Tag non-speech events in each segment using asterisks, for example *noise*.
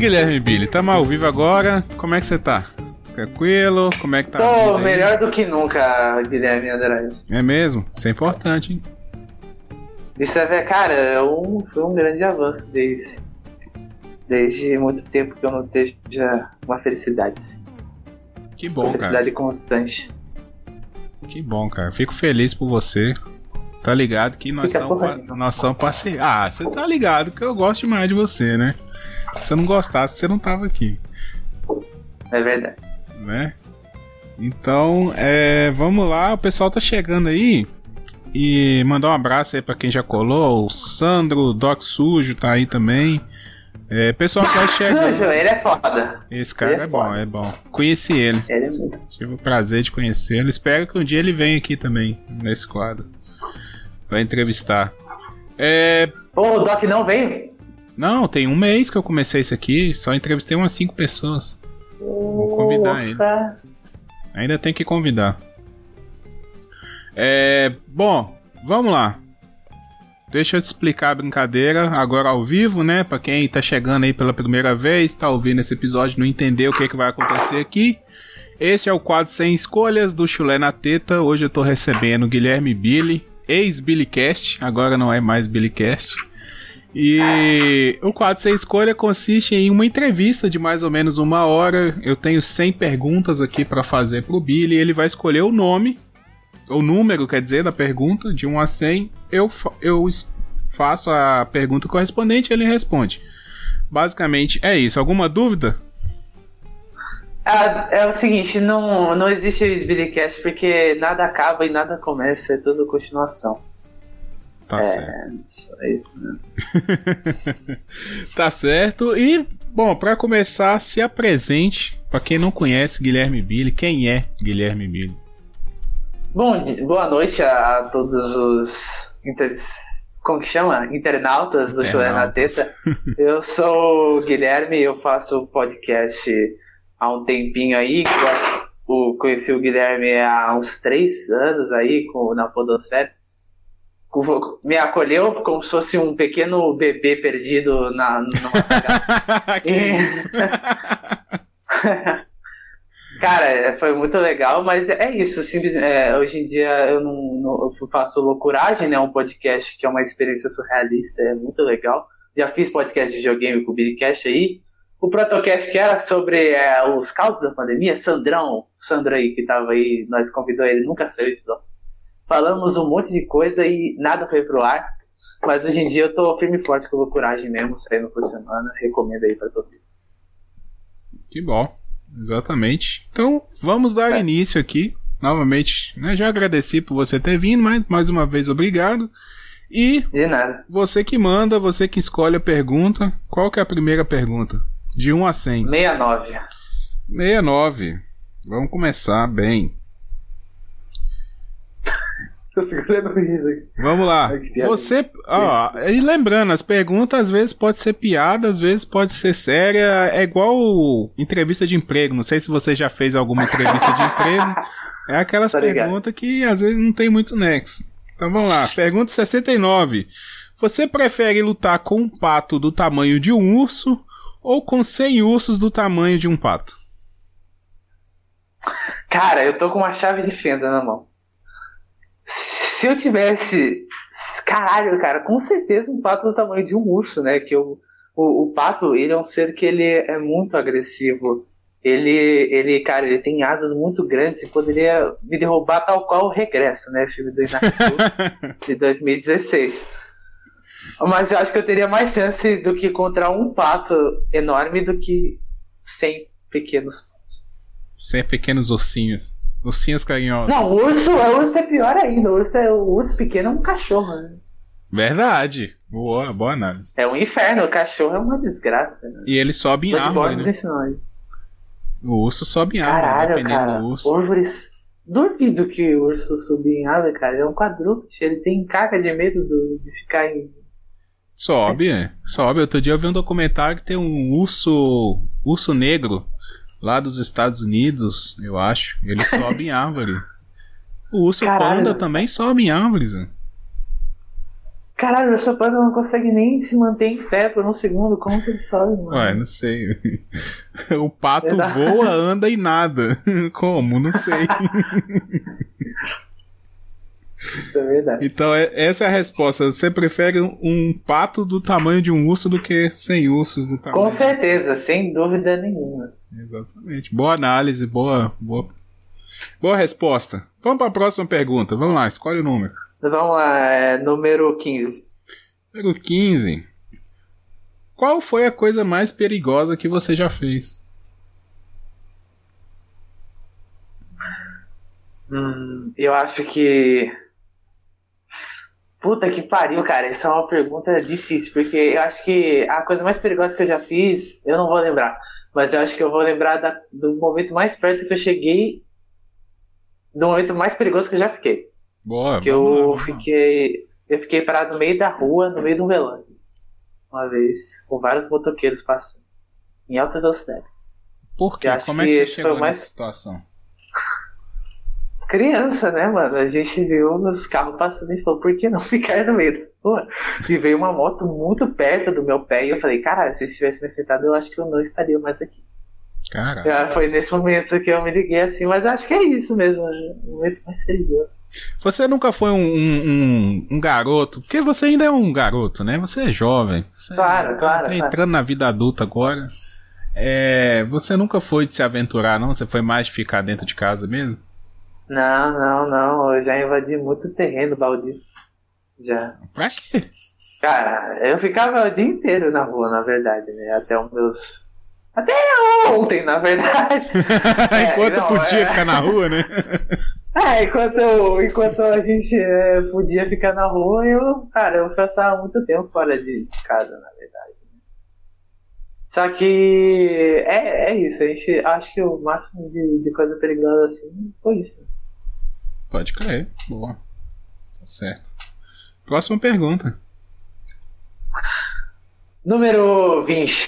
Guilherme Billy, estamos ao vivo agora. Como é que você tá? Tranquilo? Como é que tá? Tô melhor do que nunca, Guilherme Andrade. É mesmo? Isso é importante, hein? Isso é, cara, é um, foi um grande avanço desde, desde muito tempo que eu não esteja uma felicidade. Assim. Que bom, uma felicidade cara. constante. Que bom, cara. Fico feliz por você. Tá ligado que nós Fica somos, nós somos parceiros. Ah, você tá ligado que eu gosto demais de você, né? Se eu não gostasse, você não tava aqui, É verdade. né? Então, é, vamos lá, o pessoal tá chegando aí. E mandar um abraço aí pra quem já colou. O Sandro, Doc Sujo tá aí também. É, pessoal que vai chegando. Sujo, ele é foda. Esse cara Ele é é bom, é bom. Conheci ele. Ele é muito. Tive o prazer de conhecê-lo. Espero que um dia ele venha aqui também, nesse quadro. Vai entrevistar. É. Pô, o Doc não veio? Não, tem um mês que eu comecei isso aqui. Só entrevistei umas cinco pessoas. Vou convidar ele. Ainda tem que convidar. É. Bom, vamos lá. Deixa eu te explicar a brincadeira agora ao vivo, né? Pra quem tá chegando aí pela primeira vez, tá ouvindo esse episódio, não entendeu o que, que vai acontecer aqui. Esse é o quadro Sem Escolhas do Chulé na Teta. Hoje eu tô recebendo o Guilherme Billy, ex-Billycast, agora não é mais Billycast. E o quadro Sem Escolha consiste em uma entrevista de mais ou menos uma hora. Eu tenho 100 perguntas aqui pra fazer pro Billy. Ele vai escolher o nome, o número, quer dizer, da pergunta, de 1 a 100. Eu, eu faço a pergunta correspondente e ele responde. Basicamente é isso. Alguma dúvida? Ah, é o seguinte, não, não existe o Sbillycast porque nada acaba e nada começa, é tudo continuação. Tá certo. É, isso, né? *laughs* Tá certo. E, bom, pra começar, se apresente. Pra quem não conhece Guilherme Billy, quem é Guilherme Billy? Bom, boa noite a, a todos os inter... como que chama? internautas do Chulé na Teta. Eu sou o Guilherme, eu faço podcast há um tempinho aí. o- Conheci o Guilherme há uns três anos aí com, na Podosfera. Me acolheu como se fosse um pequeno bebê perdido na, numa *laughs* que isso? *laughs* Cara, foi muito legal, mas é isso. Simples, é, hoje em dia eu não, não- eu faço Loucuragem, né? Um podcast que é uma experiência surrealista, é muito legal. Já fiz podcast de videogame com o Billycast aí. O Protocast que era sobre é, os causos da pandemia, Sandrão, Sandro aí que tava aí, nós convidou ele, nunca saiu o episódio. Falamos um monte de coisa e nada foi pro ar. Mas hoje em dia eu tô firme e forte com Loucuragem mesmo, saindo por semana. Recomendo aí pra todo mundo. Que bom. Exatamente. Então, vamos dar É. início aqui. Novamente, né, já agradeci por você ter vindo, mas mais uma vez obrigado. E De nada. você que manda, você que escolhe a pergunta. Qual que é a primeira pergunta? De 1 a 100. 69. 69. Vamos começar bem. Tô segurando aqui. Vamos lá. Você, ó, e lembrando, as perguntas às vezes pode ser piada, às vezes pode ser séria, é igual entrevista de emprego. Não sei se você já fez alguma entrevista de emprego. É aquelas ligado. perguntas que às vezes não tem muito nexo. Então vamos lá. Pergunta 69. Você prefere lutar com um pato do tamanho de um urso ou com 100 ursos do tamanho de um pato? Cara, eu tô com uma chave de fenda na mão. Se eu tivesse. Caralho, cara, com certeza um pato do tamanho de um urso, né? Que eu, o, o pato, ele é um ser que ele é muito agressivo. Ele, ele, cara, ele tem asas muito grandes e poderia me derrubar tal qual o Regresso, né? Filme do Inato *laughs* de 2016. Mas eu acho que eu teria mais chances do que contra um pato enorme do que 100 pequenos patos. 100 pequenos ursinhos. Ursinhos carinhosos. Não, o urso, o urso é pior ainda. O urso, é, o urso pequeno é um cachorro, né? Verdade. Boa, boa análise. É um inferno, o cachorro é uma desgraça. Né? E ele sobe em árvore, né? O urso sobe em árvore, Caralho, dependendo cara. do urso. Árvores. Duvido que o urso subir em árvore, cara. Ele é um quadrúpede. Ele tem caca de medo do- de ficar em. Sobe, é. Sobe. Outro dia eu vi um documentário que tem um urso. Urso negro lá dos Estados Unidos, eu acho. Ele *laughs* sobe em árvore. O urso Caralho. panda também sobe em árvores. né? Caralho, o seu pai não consegue nem se manter em pé por um segundo. Como que ele sobe, mano? Ué, não sei. *laughs* O pato voa, anda e nada. *laughs* Como? Não sei. Isso é verdade. Então, é- essa é a resposta. Você prefere um, pato do tamanho de um urso do que 100 ursos do tamanho? Com certeza, sem dúvida nenhuma. Exatamente. Boa análise, boa, boa, boa resposta. Vamos para a próxima pergunta. Vamos lá, escolhe o número. Vamos lá, é, número 15. Número 15. Qual foi a coisa mais perigosa que você já fez? Hum, eu acho que. Puta que pariu, cara. Isso é uma pergunta difícil, porque eu acho que a coisa mais perigosa que eu já fiz, eu não vou lembrar. Mas eu acho que eu vou lembrar da- do momento mais perto que eu cheguei. Do momento mais perigoso que eu já fiquei. Boa. Que eu lá. fiquei. Eu fiquei parado no meio da rua, no meio de um velório. Uma vez, com vários motoqueiros passando. Em alta velocidade. Por quê? Como é que você chegou foi mais- nessa situação? Criança, né, mano? A gente viu os carros passando e falou, por que não *laughs* ficar no meio da rua? E veio uma moto muito perto do meu pé e eu falei, caralho, se eu tivesse me sentado, eu acho que eu não estaria mais aqui. Cara. Já foi nesse momento que eu me liguei assim, mas acho que é isso mesmo, né? o momento mais perigoso. Você nunca foi um, um, um- um garoto, porque você ainda é um garoto, né? Você é jovem. Você Claro, tá- claro, Tá claro. entrando na vida adulta agora. É, você nunca foi de se aventurar, não? Você foi mais de ficar dentro de casa mesmo? Não, não, não, eu já invadi muito terreno baldio. Já. Pra quê? Cara, eu ficava o dia inteiro na rua, na verdade, né? Até os meus. Até ontem, na verdade. *laughs* É, Enquanto não, podia é. ficar na rua, né? *laughs* É, enquanto, enquanto a gente é, podia ficar na rua, eu, cara, eu passava muito tempo fora de casa, na verdade. Só que é, é isso, a gente acho que o máximo de, de coisa perigosa assim foi isso. Pode crer. Boa. Tá certo. Próxima pergunta. Número 20.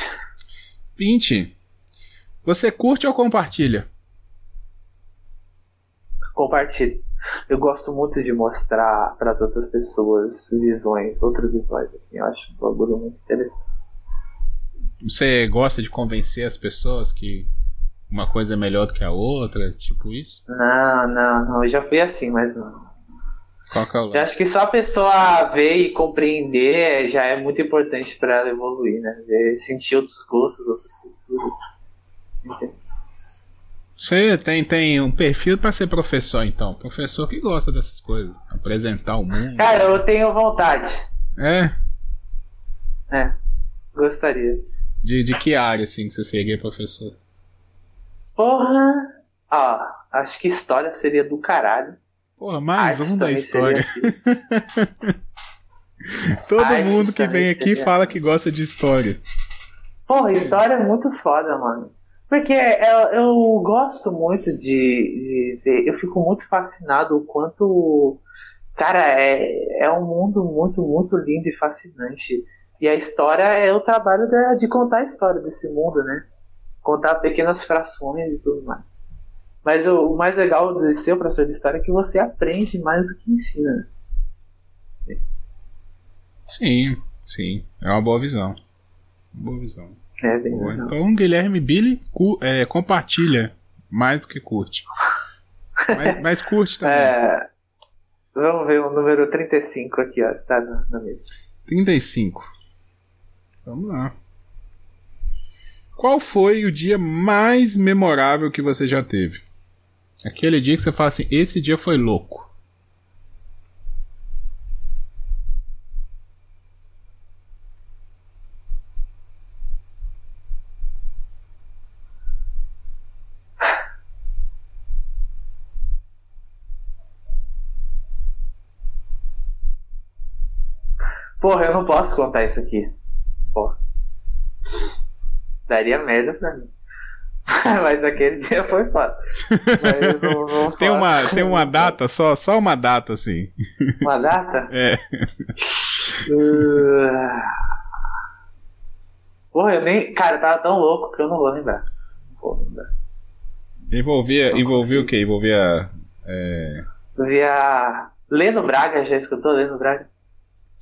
20. Você curte ou compartilha? Compartilhe. Eu gosto muito de mostrar para as outras pessoas visões, outras visões, assim, eu acho um bagulho muito interessante. Você gosta de convencer as pessoas que uma coisa é melhor do que a outra? Tipo isso? Não, não, não, eu já fui assim, mas não. Qual que é o Eu lado? acho que só a pessoa ver e compreender já é muito importante para ela evoluir, né? Ver, sentir outros gostos, outras texturas. Entende? Você tem, tem um perfil pra ser professor, então. Professor que gosta dessas coisas. Apresentar o mundo. Cara, eu tenho vontade. É? É, gostaria. De, de que área, assim, que você seria professor? Porra! Ó, acho que história seria do caralho. Porra, mais Artes um da história. *laughs* Todo Artes mundo que vem aqui seria. fala que gosta de história. Porra, história é muito foda, mano. Porque eu, eu gosto muito de, de ver, eu fico muito fascinado o quanto. Cara, é, é um mundo muito, muito lindo e fascinante. E a história é o trabalho da- de contar a história desse mundo, né? Contar pequenas frações e tudo mais. Mas o, o mais legal de ser o professor de história é que você aprende mais do que ensina. né? Sim, sim. É uma boa visão. Boa visão. É bem Boa. legal. Então, Guilherme Billy é, compartilha mais do que curte. Mas, mas curte também. É, vamos ver o número 35 aqui, ó. Tá na, na mesa. 35. Vamos lá. Qual foi o dia mais memorável que você já teve? Aquele dia que você fala assim: esse dia foi louco. Porra, eu não posso contar isso aqui. Não posso. Daria merda pra mim. *laughs* Mas aquele dia foi foda. Não, não Tem uma, tem uma data, só, só uma data assim. Uma data? *laughs* É. Uh... Porra, eu nem. Cara, eu tava tão louco que eu não vou lembrar. Não vou lembrar. Envolvia, envolvia o quê? Envolvia. É, Eu via. Leno Braga, já escutou Leno Braga?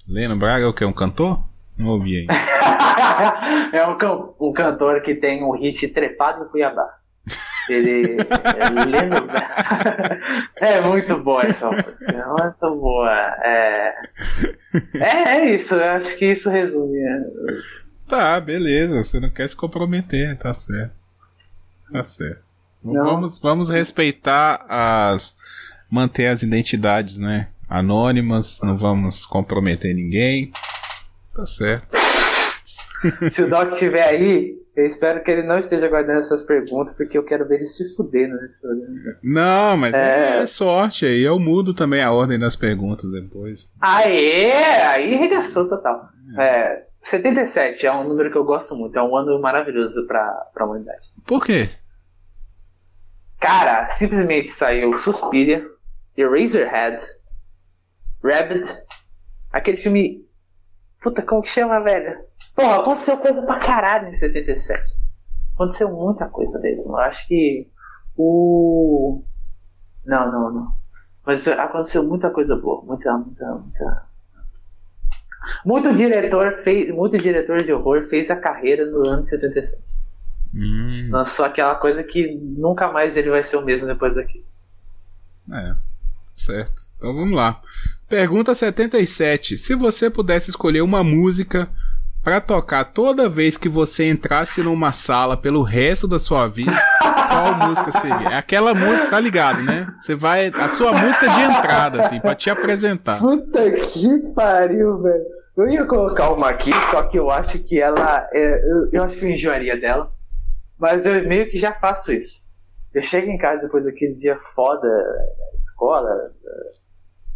Leno Braga é o que? Um cantor? Não ouvi ainda. *laughs* é um, can- cantor que tem um hit trepado em Cuiabá. Ele é. *laughs* É muito boa essa música. É muito boa. É, é, é isso. Eu acho que isso resume. né? Tá, beleza. Você não quer se comprometer, tá certo. Tá certo. Não. Vamos, vamos respeitar as. manter as identidades, né? Anônimas, não vamos comprometer ninguém. Tá certo. Se o Doc estiver aí, eu espero que ele não esteja guardando essas perguntas, porque eu quero ver ele se fudendo nesse programa. Não, mas é, É. sorte aí. Eu mudo também a ordem das perguntas depois. Aê! Aí regaçou total. É, 77 é um número que eu gosto muito, é um ano maravilhoso pra, pra humanidade. Por quê? Cara, simplesmente saiu Suspiria, Eraserhead, Rabbit, aquele filme. Puta, como que chama, velho? Porra, aconteceu coisa pra caralho em 77. Aconteceu muita coisa mesmo. Eu acho que o. Não, não, não. Mas aconteceu muita coisa boa. Muita, muita, muita. Muito diretor fez. Muito diretor de horror fez a carreira no ano de 77. Hum, Lançou aquela coisa que nunca mais ele vai ser o mesmo depois daqui. é. Certo. Então vamos lá. Pergunta 77. Se você pudesse escolher uma música pra tocar toda vez que você entrasse numa sala pelo resto da sua vida, qual música seria? É aquela música, tá ligado, né? Você vai. A sua música de entrada, assim, pra te apresentar. Puta que pariu, velho. Eu ia colocar uma aqui, só que eu acho que ela. é, eu, eu acho que eu enjoaria dela. Mas eu meio que já faço isso. Eu chego em casa depois daquele dia foda, escola,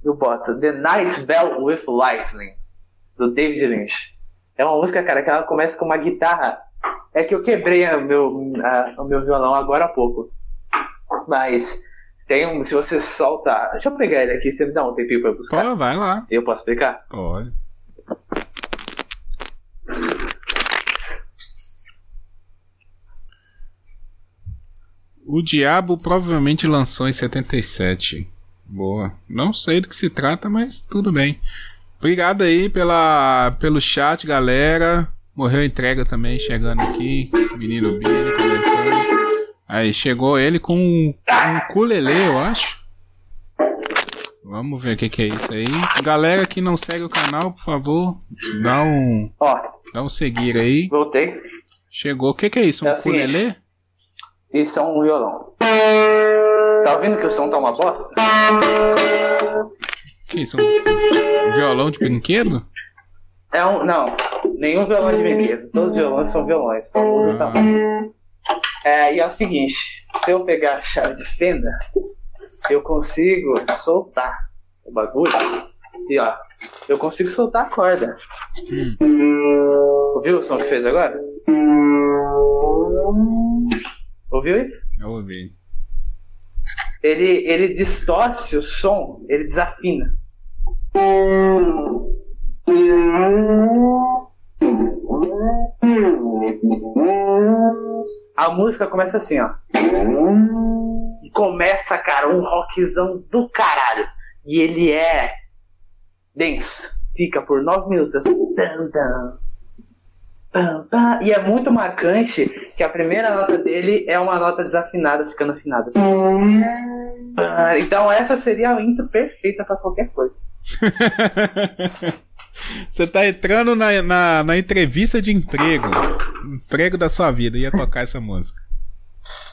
eu boto The Night Bell with Lightning, do David Lynch. É uma música, cara, que ela começa com uma guitarra. É que eu quebrei o meu, a- o meu violão agora há pouco. Mas tem um. Se você solta. Deixa eu pegar ele aqui, você me dá um tempinho pra eu buscar. Pô, vai lá. Eu posso explicar? Pode. O Diabo provavelmente lançou em 77. Boa. Não sei do que se trata, mas tudo bem. Obrigado aí pela, pelo chat, galera. Morreu a entrega também, chegando aqui. Menino Billy comentando. Aí, chegou ele com um, um ukulele, eu acho. Vamos ver o que, que é isso aí. Galera que não segue o canal, por favor, dá um, Ó, dá um seguir aí. voltei. Chegou. O que, que é isso? Um É ukulele? Isso é um violão. Tá ouvindo que o som tá uma bosta? Que isso? Um violão de brinquedo? É um. Não, nenhum violão de brinquedo. Todos os violões são violões, só muda o tamanho. É, e é o seguinte: se eu pegar a chave de fenda, eu consigo soltar o bagulho. E ó, eu consigo soltar a corda. Hum, Ouviu o som que fez agora? Ouviu isso? eu ouvi. Ele, ele distorce o som, ele desafina. A música começa assim, ó. E começa, cara, um rockzão do caralho. E ele é denso. Fica por nove minutos assim. Tan, tan. E é muito marcante que a primeira nota dele é uma nota desafinada, ficando afinada. Então essa seria a intro perfeita pra qualquer coisa. *laughs* Você tá entrando na, na, na entrevista de emprego. Emprego da sua vida. Ia tocar essa música.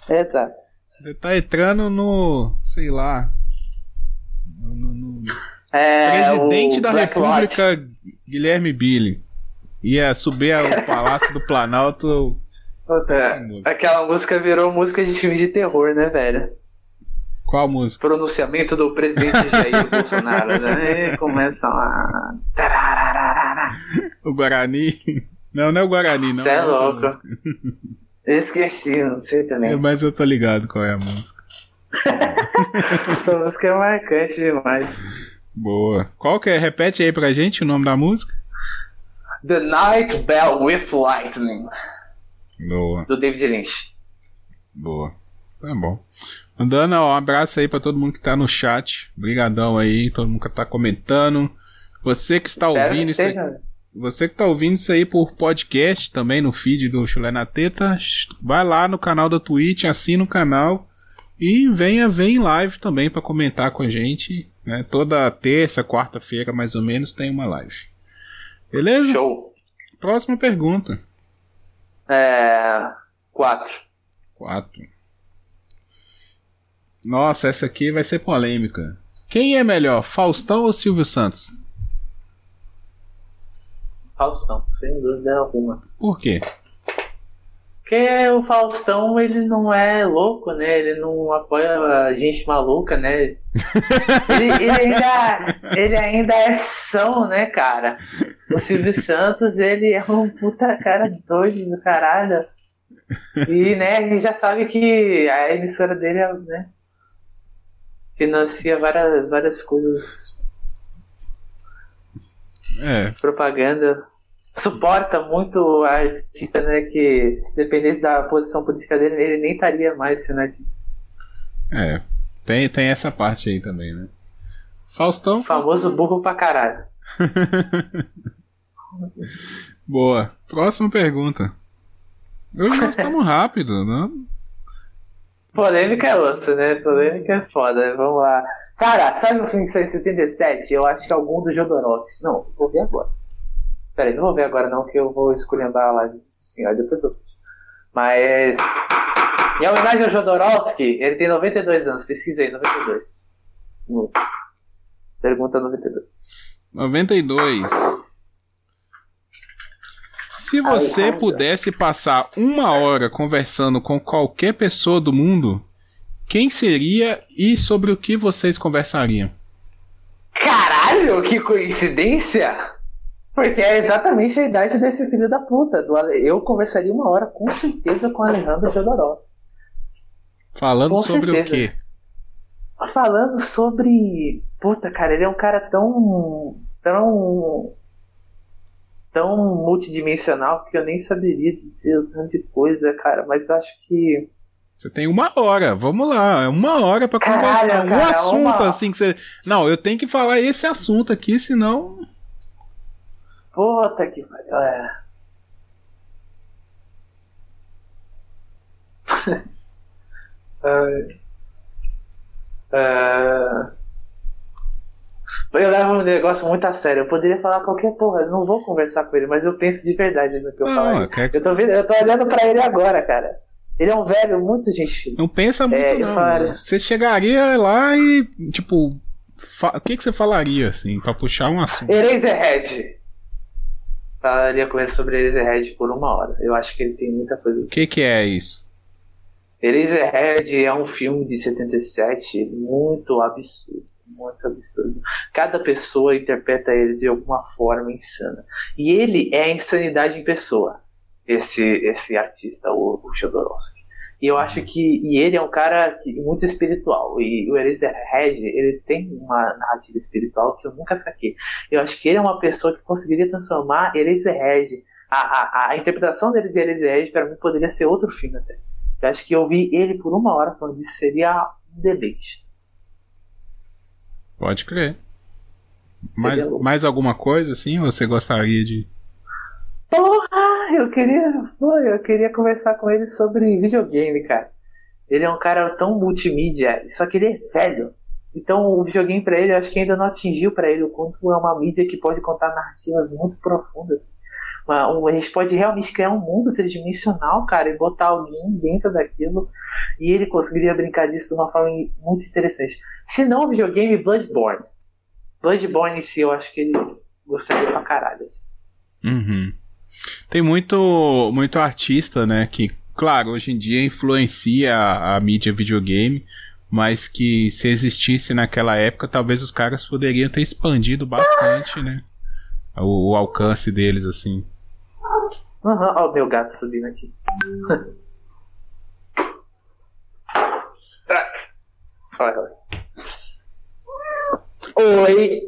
Exato. Você tá entrando no. sei lá. No, no- no- É, presidente da Black República, Guilherme Billy. Ia subir ao *laughs* Palácio do Planalto. Puta, música. aquela música virou música de filme de terror, né, velho? Qual música? Pronunciamento do presidente Jair *laughs* Bolsonaro, né? E começa a. Tarararara. *laughs* O Guarani? Não, não é o Guarani, não. Cê é outra louco. Esqueci, não sei É, também. mas eu tô ligado qual é a música. Essa música é marcante demais. Boa. Qual que é? Repete aí pra gente o nome da música. The Night Bell with Lightning, Boa, do David Lynch. boa. Tá bom. Mandando um abraço aí pra todo mundo que tá no chat. Obrigadão aí, todo mundo que tá comentando. Você que está Espero ouvindo que isso aí, você que está ouvindo isso aí por podcast também no feed do Chulé na Teta, vai lá no canal da Twitch, assina o canal e venha ver em live também para comentar com a gente. Né? Toda terça, quarta-feira, mais ou menos, tem uma live. Beleza? Show. Próxima pergunta. É. Quatro. Quatro. Nossa, essa aqui vai ser polêmica. Quem é melhor, Faustão ou Silvio Santos? Faustão, sem dúvida alguma. Por quê? Porque o Faustão, ele não é louco, né? Ele não apoia a gente maluca, né? ele, ele, ainda, ele ainda é são, né, cara? O Silvio Santos, ele é um puta cara doido do caralho. E, né, a gente já sabe que a emissora dele é, né, financia várias, várias coisas. É. Propaganda. Suporta muito o artista, né? Que se dependesse da posição política dele, ele nem estaria mais sendo artista. É. Tem, tem essa parte aí também, né? Faustão. Famoso Faustão. burro pra caralho. *laughs* Boa. Próxima pergunta. Hoje nós estamos rápido, né? Polêmica é osso, né? Polêmica é foda. Vamos lá. Cara, sabe o filme que saiu em 77? Eu acho que é algum dos Jodorowsky. Não, vou ver agora. Peraí, não vou ver agora não, que eu vou esculhambar a live sim, ó, depois eu Mas. Em homenagem ao Jodorowsky, ele tem 92 anos. Pesquisa aí, 92. Pergunta 92. 92. Se você pudesse passar uma hora conversando com qualquer pessoa do mundo, quem seria e sobre o que vocês conversariam? Caralho, que coincidência! Porque é exatamente a idade desse filho da puta. Do. Eu conversaria uma hora com certeza com o Alejandro Jodorowsky. Falando com sobre certeza. o quê? Falando sobre. Puta, cara, ele é um cara tão. tão tão multidimensional que eu nem saberia dizer o tanto de coisa, cara. Mas eu acho que. Você tem uma hora, vamos lá, é uma hora para conversar. Cara, um assunto uma... assim que você. Não, eu tenho que falar esse assunto aqui, senão. Puta que pariu. É. uh, *laughs* uh, eu levo um negócio muito a sério. Eu poderia falar qualquer porra, eu não vou conversar com ele, mas eu penso de verdade no que eu falo. Que... Eu, tô vendo, eu tô olhando pra ele agora, cara. Ele é um velho muito gente Não pensa muito, é, não. Falaria... Você chegaria lá e, tipo, fa... o que, que você falaria, assim, pra puxar um assunto? Eraserhead. Falaria com ele sobre Eraserhead por uma hora. Eu acho que ele tem muita coisa. O que, que é isso? Eraserhead é um filme de 77 muito absurdo muito absurdo. Cada pessoa interpreta ele de alguma forma insana. E ele é a insanidade em pessoa, esse, esse artista, o, o Jodorowsky. E eu acho que e ele é um cara que, muito espiritual. E o Eraserhead, ele tem uma narrativa espiritual que eu nunca saquei. Eu acho que ele é uma pessoa que conseguiria transformar Eraserhead. A, a, a interpretação dele de Eraserhead, para mim, poderia ser outro filme até. Eu acho que eu vi ele por uma hora falando disso seria um deleite. Pode crer. Mais, mais alguma coisa assim você gostaria de. Porra! Eu queria. eu queria conversar com ele sobre videogame, cara. Ele é um cara tão multimídia, só que ele é velho. Então o videogame para ele, eu acho que ainda não atingiu para ele o quanto é uma mídia que pode contar narrativas muito profundas. A gente pode realmente criar um mundo tridimensional, cara, e botar alguém dentro daquilo e ele conseguiria brincar disso de uma forma muito interessante. Se não, o videogame Bloodborne. Bloodborne em si, eu acho que ele gostaria pra caralho. Assim. Uhum. Tem muito, muito artista, né, que, claro, hoje em dia influencia a, a mídia videogame, mas que se existisse naquela época, talvez os caras poderiam ter expandido bastante, né? O, o alcance deles, assim. Uhum, ó o meu gato subindo aqui. *laughs* Fala, Oi.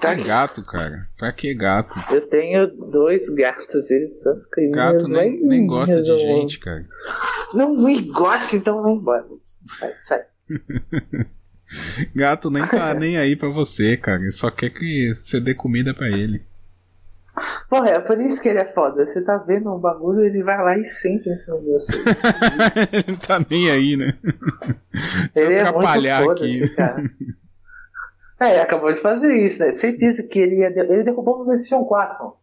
Tá gato, cara. Pra que gato? Eu tenho dois gatos, eles são as coisinhas Gato nem, nem gosta de gente, cara. Não me gosta, então vai embora. Sai, sai. *laughs* Gato nem tá *laughs* nem aí pra você, cara. Ele só quer que você dê comida pra ele. Porra, é por isso que ele é foda. Você tá vendo um bagulho, ele vai lá e senta em cima de você. *laughs* ele não tá nem aí, né? ele é muito foda-se, cara. É, ele acabou de fazer isso, né? Certeza que ele ia. Ele derrubou o PlayStation 4, mano.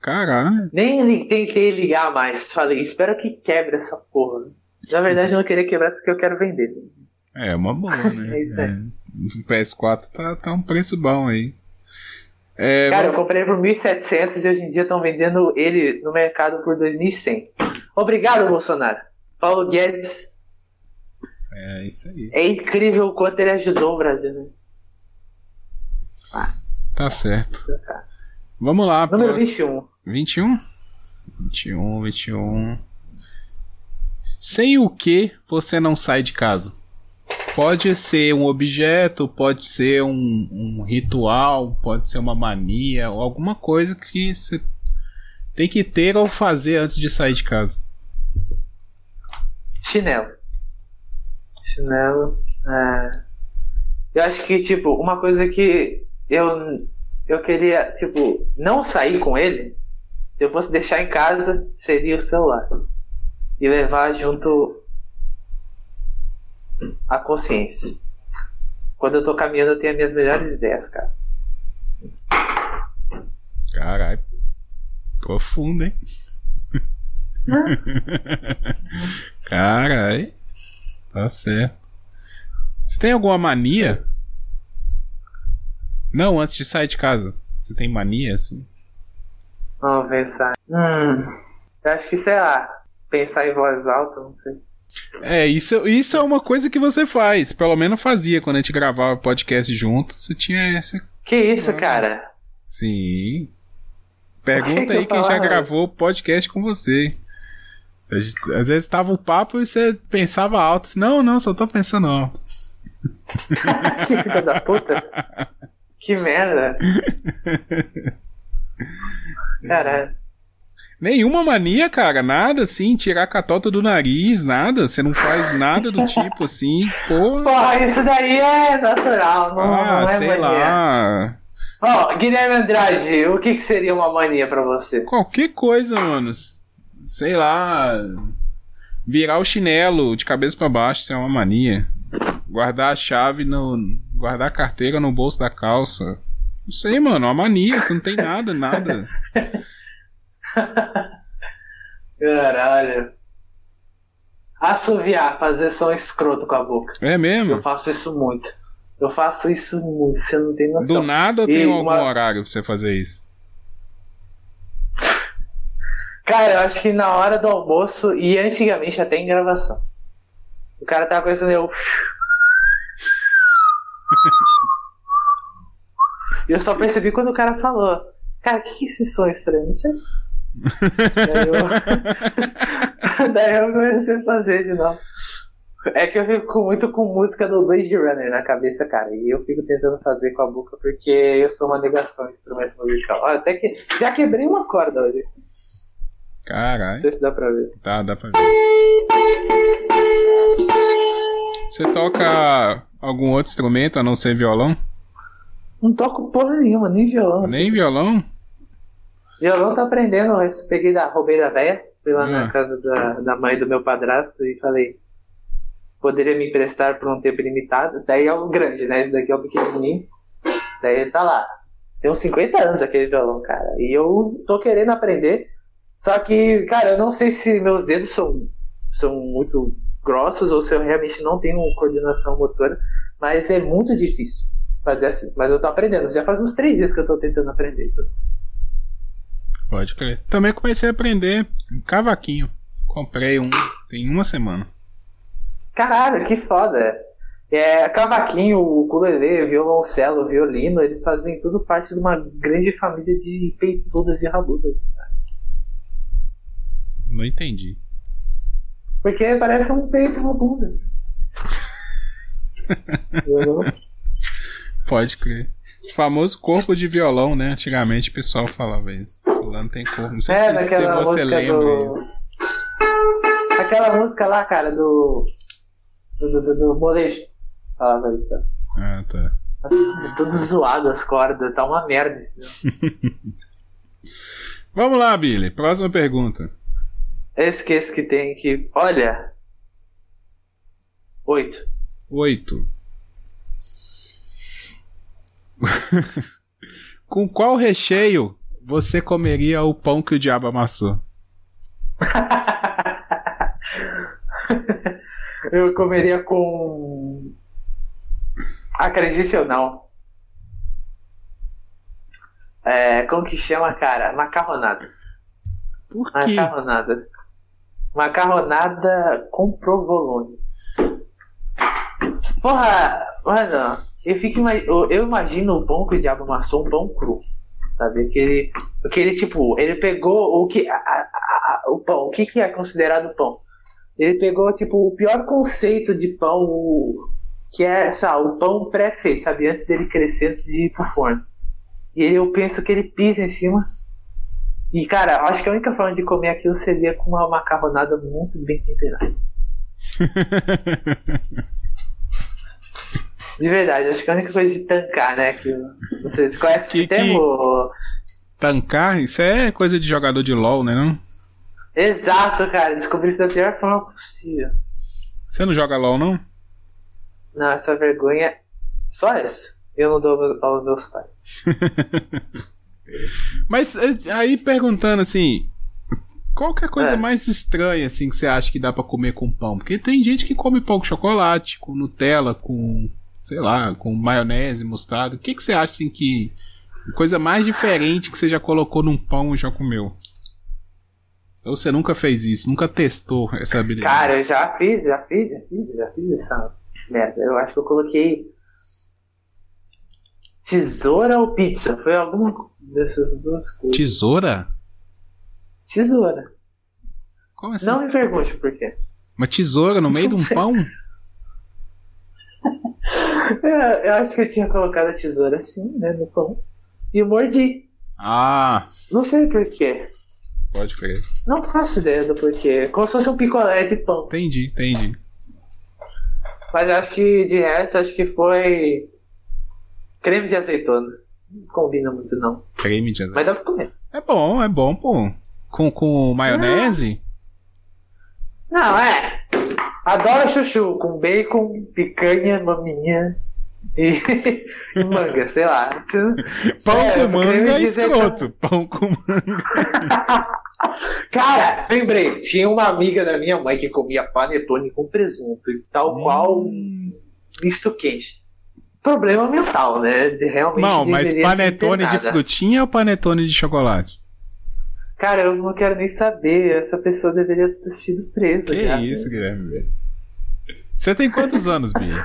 Caralho. Nem tentei ligar mais. Falei, espero que quebre essa porra. Na verdade, eu não queria quebrar porque eu quero vender. É, uma boa, né? *laughs* é isso aí. É. O PS4 tá, tá um preço bom aí. É, Cara, eu comprei por 1.700 e hoje em dia estão vendendo ele no mercado por 2.100. Obrigado, Bolsonaro. Paulo Guedes. É isso aí. É incrível o quanto ele ajudou o Brasil, né? Tá certo. Vamos lá. Número próximo. 21. 21. 21, 21. Sem o que você não sai de casa? Pode ser um objeto, pode ser um, um ritual, pode ser uma mania, ou alguma coisa que você tem que ter ou fazer antes de sair de casa. Chinelo. Chinelo. É... Eu acho que, tipo, uma coisa que eu, eu queria, tipo, não sair com ele, se eu fosse deixar em casa, seria o celular. E levar junto a consciência. Quando eu tô caminhando, eu tenho as minhas melhores ideias, cara. Caralho. Profundo, hein? *laughs* Caralho. Tá certo. Você tem alguma mania? Não, antes de sair de casa. Você tem mania, assim? Vamos pensar. Hum. Eu acho que, sei lá, pensar em voz alta, não sei. É, isso, isso é uma coisa que você faz. Pelo menos fazia quando a gente gravava podcast junto. Você tinha essa. Que isso, cara? Sim. Pergunta que aí quem já gravou podcast com você. Às vezes tava o papo e você pensava alto. Não, não, só tô pensando alto. *laughs* que filha da puta. *laughs* Que merda. *laughs* Caralho. Nenhuma mania, cara, nada assim, tirar a catota do nariz, nada, você não faz nada do tipo assim, pô. Porra, isso daí é natural, não, ah, não é sei mania. lá. Ó, oh, Guilherme Andrade, o que, que seria uma mania para você? Qualquer coisa, mano. Sei lá. Virar o chinelo de cabeça para baixo, isso é uma mania. Guardar a chave no. Guardar a carteira no bolso da calça. Não sei, mano, é uma mania, você não tem nada, nada. *laughs* Caralho. Assoviar, fazer som escroto com a boca. É mesmo? Eu faço isso muito. Eu faço isso muito, você não tem noção. Do nada ou tem algum horário pra você fazer isso? Cara, eu acho que na hora do almoço e antigamente até em gravação. O cara tava conhecendo eu. E eu só percebi quando o cara falou. Cara, o que, que é esse som estranho? Não sei. Daí eu... *laughs* Daí eu comecei a fazer de novo. É que eu fico muito com música do Blade Runner na cabeça, cara. E eu fico tentando fazer com a boca porque eu sou uma negação de instrumento musical. Até que já quebrei uma corda hoje. Caralho. Não sei se dá pra ver. Tá, dá pra ver. Você toca algum outro instrumento a não ser violão? Não toco porra nenhuma, nem violão. Nem assim. violão? Violão tô aprendendo, eu peguei da roubei da véia, fui lá na ah. casa da, da mãe do meu padrasto e falei, poderia me emprestar por um tempo limitado. Daí é o grande, né? Esse daqui é o pequenininho. Daí ele tá lá. Tem uns 50 anos aquele violão, cara. E eu tô querendo aprender. Só que, cara, eu não sei se meus dedos são, são muito grossos ou se eu realmente não tenho coordenação motora. Mas é muito difícil fazer assim. Mas eu tô aprendendo. Já faz uns três dias que eu tô tentando aprender. Pode crer. Também comecei a aprender cavaquinho. Comprei um, tem uma semana. Caralho, que foda. É, cavaquinho, ukulele, violoncelo, violino, eles fazem tudo parte de uma grande família de peitudas e rabudas. Não entendi. Porque parece um peito e uma bunda. Pode crer. O famoso corpo de violão, né? Antigamente o pessoal falava isso. Fulano tem corpo. Não sei é, se, se você lembra do... isso. Aquela música lá, cara, do. Do, do, do. Falava isso. Ah, tá. Tá tudo zoado as cordas, tá uma merda. *laughs* Vamos lá, Billy. Próxima pergunta. Eu esqueço que tem que. Olha. Oito. Oito. *laughs* Com qual recheio você comeria o pão que o diabo amassou? *laughs* Eu comeria com. Acredite ou não. É, como que chama, cara? Macarronada. Por quê? Macarronada. Macarronada com provolone. Porra, mano, eu, fico, eu, imagino o pão que o diabo amassou um pão cru. Sabe? Que ele, que ele tipo, ele pegou o que. a- a- a- o pão, o que, que é considerado pão? Ele pegou, tipo, o pior conceito de pão, o- que é, sabe, o pão pré-feito, sabe? Antes dele crescer, antes de ir pro forno. E aí eu penso que ele pisa em cima. E, cara, acho que a única forma de comer aquilo seria com uma macarronada muito bem temperada. *laughs* De verdade, acho que a única coisa de tancar, né? Que, não sei, você conhece Que- esse termo? Tancar? Isso é coisa de jogador de LOL, né? Não? Exato, cara. Descobri isso da pior forma possível. Você não joga LOL, não? Não, essa vergonha. Só essa. Eu não dou aos meus pais. *laughs* Mas eh, aí perguntando assim, qual que é a coisa É. mais estranha assim que você acha que dá pra comer com pão? Porque tem gente que come pão com chocolate, com Nutella, com sei lá, com maionese, mostarda. O que que você acha assim que coisa mais diferente que você já colocou num pão e já comeu? Ou você nunca fez isso, nunca testou essa habilidade? Cara, eu já fiz, já fiz, já fiz, já fiz essa merda. Eu acho que eu coloquei. Tesoura ou pizza? Foi alguma dessas duas coisas. Tesoura? Tesoura. Como assim? Não me pergunte por quê. Uma tesoura no meio de um pão? Eu, *laughs* eu acho que eu tinha colocado a tesoura assim, né, no pão. E eu mordi. Ah, Não sei por quê. pode crer. Não faço ideia do porquê. Como se fosse um picolé de pão. Entendi, entendi. Mas acho que de resto, acho que foi. Creme de azeitona. Não combina muito, não. Creme de azeite. Mas dá pra comer. É bom, é bom, pô. Com, com maionese? Não, é. Adoro chuchu com bacon, picanha, maminha e, e manga, sei lá. Pão É, com manga é escroto. Pão com manga. *laughs* Cara, lembrei, tinha uma amiga da minha mãe que comia panetone com presunto, e tal qual Hum. misto quente. Problema mental, né? De- Realmente Não, mas panetone de frutinha ou panetone de chocolate? Cara, eu não quero nem saber. Essa pessoa deveria ter sido presa. Que já, isso, né? Guilherme. Você tem quantos *laughs* anos, Bia?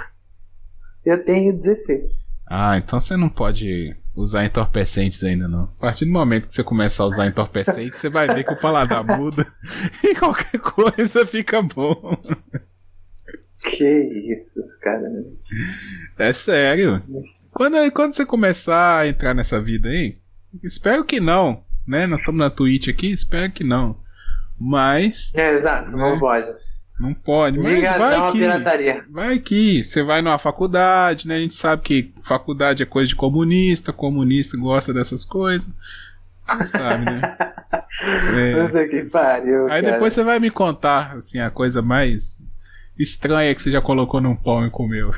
Eu tenho 16. Ah, então você não pode usar entorpecentes ainda, não. A partir do momento que você começar a usar entorpecentes, você vai ver que o paladar muda *laughs* e qualquer coisa fica bom. Que isso, cara. É sério. Quando, quando você começar a entrar nessa vida aí, espero que não, né? Nós estamos na Twitch aqui, espero que não. Mas, É, exato, não Né? pode. não pode. Mas Diga vai não que, pirataria. vai que você vai numa faculdade, né? A gente sabe que faculdade é coisa de comunista, comunista gosta dessas coisas. Você sabe, né? É. *laughs* Puta que pariu. Aí cara. depois você vai me contar, assim, a coisa mais estranha que você já colocou num pão e comeu.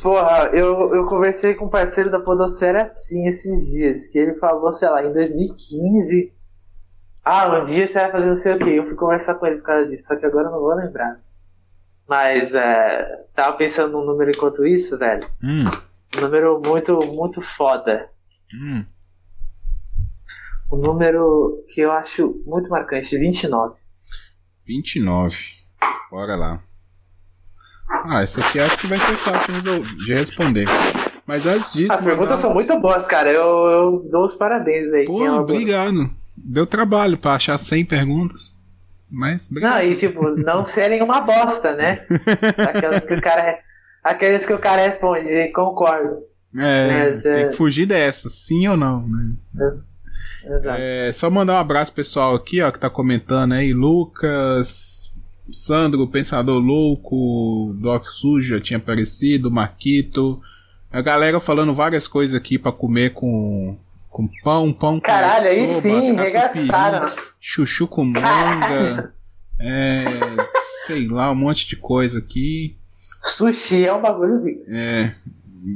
Porra, eu, eu conversei com um parceiro da Podosfera assim esses dias, que ele falou, sei lá, em 2015. Ah, um dia você vai fazer não sei o que. Eu fui conversar com ele por causa disso, só que agora eu não vou lembrar. Mas é, tava pensando num número enquanto isso, velho. Hum, Um número muito, muito foda. hum. Um número que eu acho muito marcante, 29. 29. Bora lá. Ah, esse aqui acho que vai ser fácil de responder. Mas antes disso. As perguntas mandar- são muito boas, cara. Eu, eu dou os parabéns aí. Pô, obrigado. Deu trabalho pra achar 100 perguntas. Mas, obrigado. Não, e tipo, não serem uma bosta, né? *laughs* Aquelas que o cara. Aqueles que o cara responde, concordo. É, Mas, é- tem que fugir dessa, sim ou não, né? Exato. É, só mandar um abraço pessoal aqui, ó, que tá comentando aí. Lucas Sandro, Pensador Louco, Doc Suja tinha aparecido, Marquito. A galera falando várias coisas aqui para comer com, com pão, pão com Caralho, aí sim, regaçaram. Chuchu com manga. *laughs* É, sei lá, um monte de coisa aqui. Sushi é um bagulhozinho. É,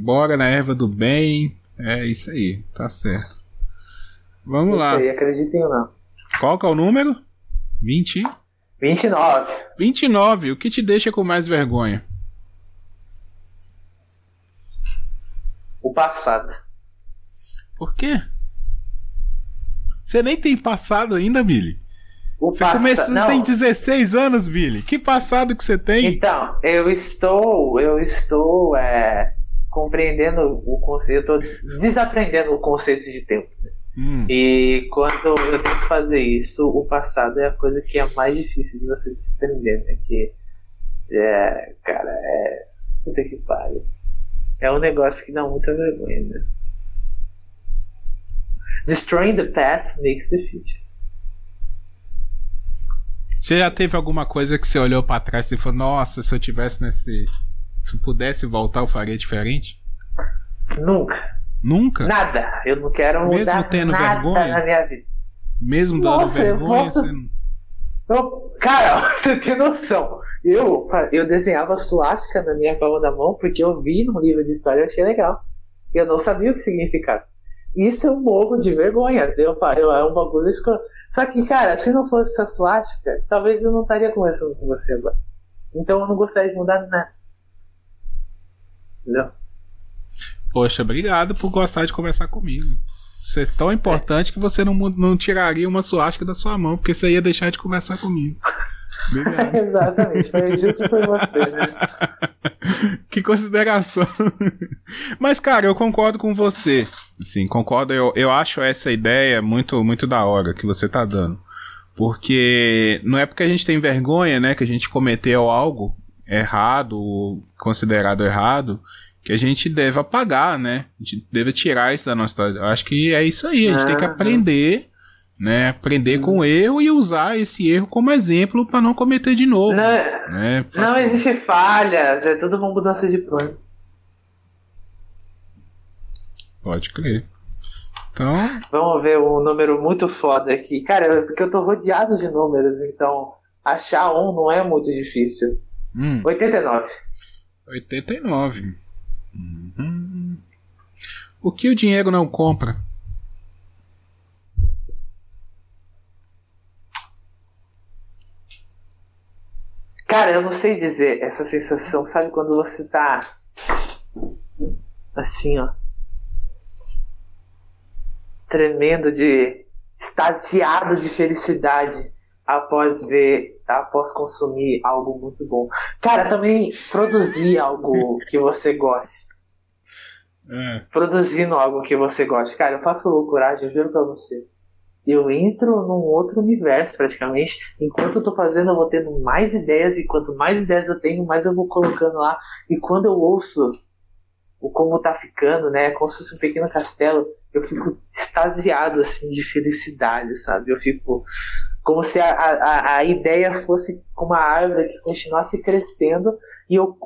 bora na erva do bem. É isso aí, tá certo. Vamos Isso lá. aí, acreditem ou não. Qual que é o número? 20? 29. 29. O que te deixa com mais vergonha? O passado. Por quê? Você nem tem passado ainda, Billy. O Você passa- começou, não. tem 16 anos, Billy. Que passado que você tem? Então, eu estou, eu estou é, compreendendo o conceito, eu estou desaprendendo o conceito de tempo. Hum, E quando eu tento fazer isso, o passado é a coisa que é mais difícil de você desprender, né? Que é, cara, é. Puta que pariu. É um negócio que dá muita vergonha, né? Destroying the past makes the future. Você já teve alguma coisa que você olhou pra trás e falou: Nossa, se eu tivesse nesse. Se eu pudesse voltar, eu faria diferente? Nunca. Nunca? Nada. Eu não quero Mesmo mudar tendo nada vergonha? na minha vida. Mesmo dando Nossa, eu vergonha? posso- você não- Eu, cara, *laughs* você tem noção. Eu, eu desenhava suástica na minha palma da mão porque eu vi num livro de história e achei legal. Eu não sabia o que significava. Isso eu morro de vergonha. Eu, eu, é um bagulho escuro. Só que, cara, se não fosse essa suástica, talvez eu não estaria conversando com você agora. Então eu não gostaria de mudar nada. Entendeu? Poxa, obrigado por gostar de conversar comigo. Isso é tão importante que você não, não tiraria uma suástica da sua mão, porque você ia deixar de conversar comigo. Obrigado. *laughs* Exatamente, foi justo por você, né? *laughs* que consideração. Mas, cara, eu concordo com você. Sim, concordo. Eu, eu acho essa ideia muito, muito da hora que você tá dando. Porque não é porque a gente tem vergonha, né, que a gente cometeu algo errado, considerado errado, que a gente deve apagar, né? A gente deve tirar isso da nossa história. Eu acho que é isso aí. A gente tem que Aham. aprender, né? Aprender com o erro e usar esse erro como exemplo para não cometer de novo. Não, né? não Faça- existe falhas, é tudo uma mudança de plano. Pode crer. Então, Vamos ver um número muito foda aqui. Cara, porque eu tô rodeado de números, então achar um não é muito difícil. hum, 89. 89. O que o dinheiro não compra? Cara, eu não sei dizer essa sensação, sabe quando você tá assim, ó. Tremendo de. extasiado de felicidade após ver, após consumir algo muito bom. Cara, também produzir algo que você goste. É. produzindo algo que você gosta. Cara, eu faço loucuragem, eu juro pra você. Eu entro num outro universo praticamente. Enquanto eu tô fazendo, eu vou tendo mais ideias. E quanto mais ideias eu tenho, mais eu vou colocando lá. E quando eu ouço o como tá ficando, né? Como se fosse um pequeno castelo, eu fico extasiado assim de felicidade, sabe? Eu fico como se a, a, a ideia fosse uma árvore que continuasse crescendo e eu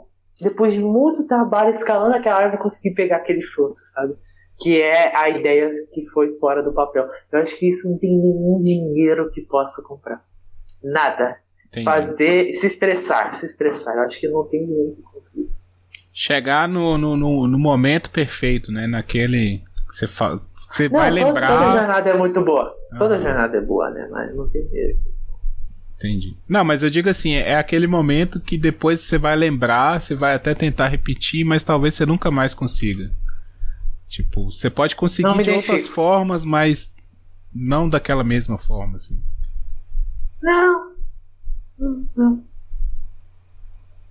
depois de muito trabalho escalando aquela árvore, consegui pegar aquele fruto, sabe? Que é a ideia que foi fora do papel. Eu acho que isso não tem nenhum dinheiro que possa comprar. Nada. Entendi. Fazer, se expressar, se expressar. Eu acho que não tem dinheiro que compre isso. Chegar no, no, no, no momento perfeito, né? Naquele. que Você, fa... que você Não, vai toda- lembrar. Toda jornada é muito boa. Toda Ah. jornada é boa, né? Mas não tem dinheiro. Entendi. Não, mas eu digo assim, é aquele momento que depois você vai lembrar, você vai até tentar repetir, mas talvez você nunca mais consiga. Tipo, você pode conseguir de outras identifico. formas, mas não daquela mesma forma, assim. Não. Não, não.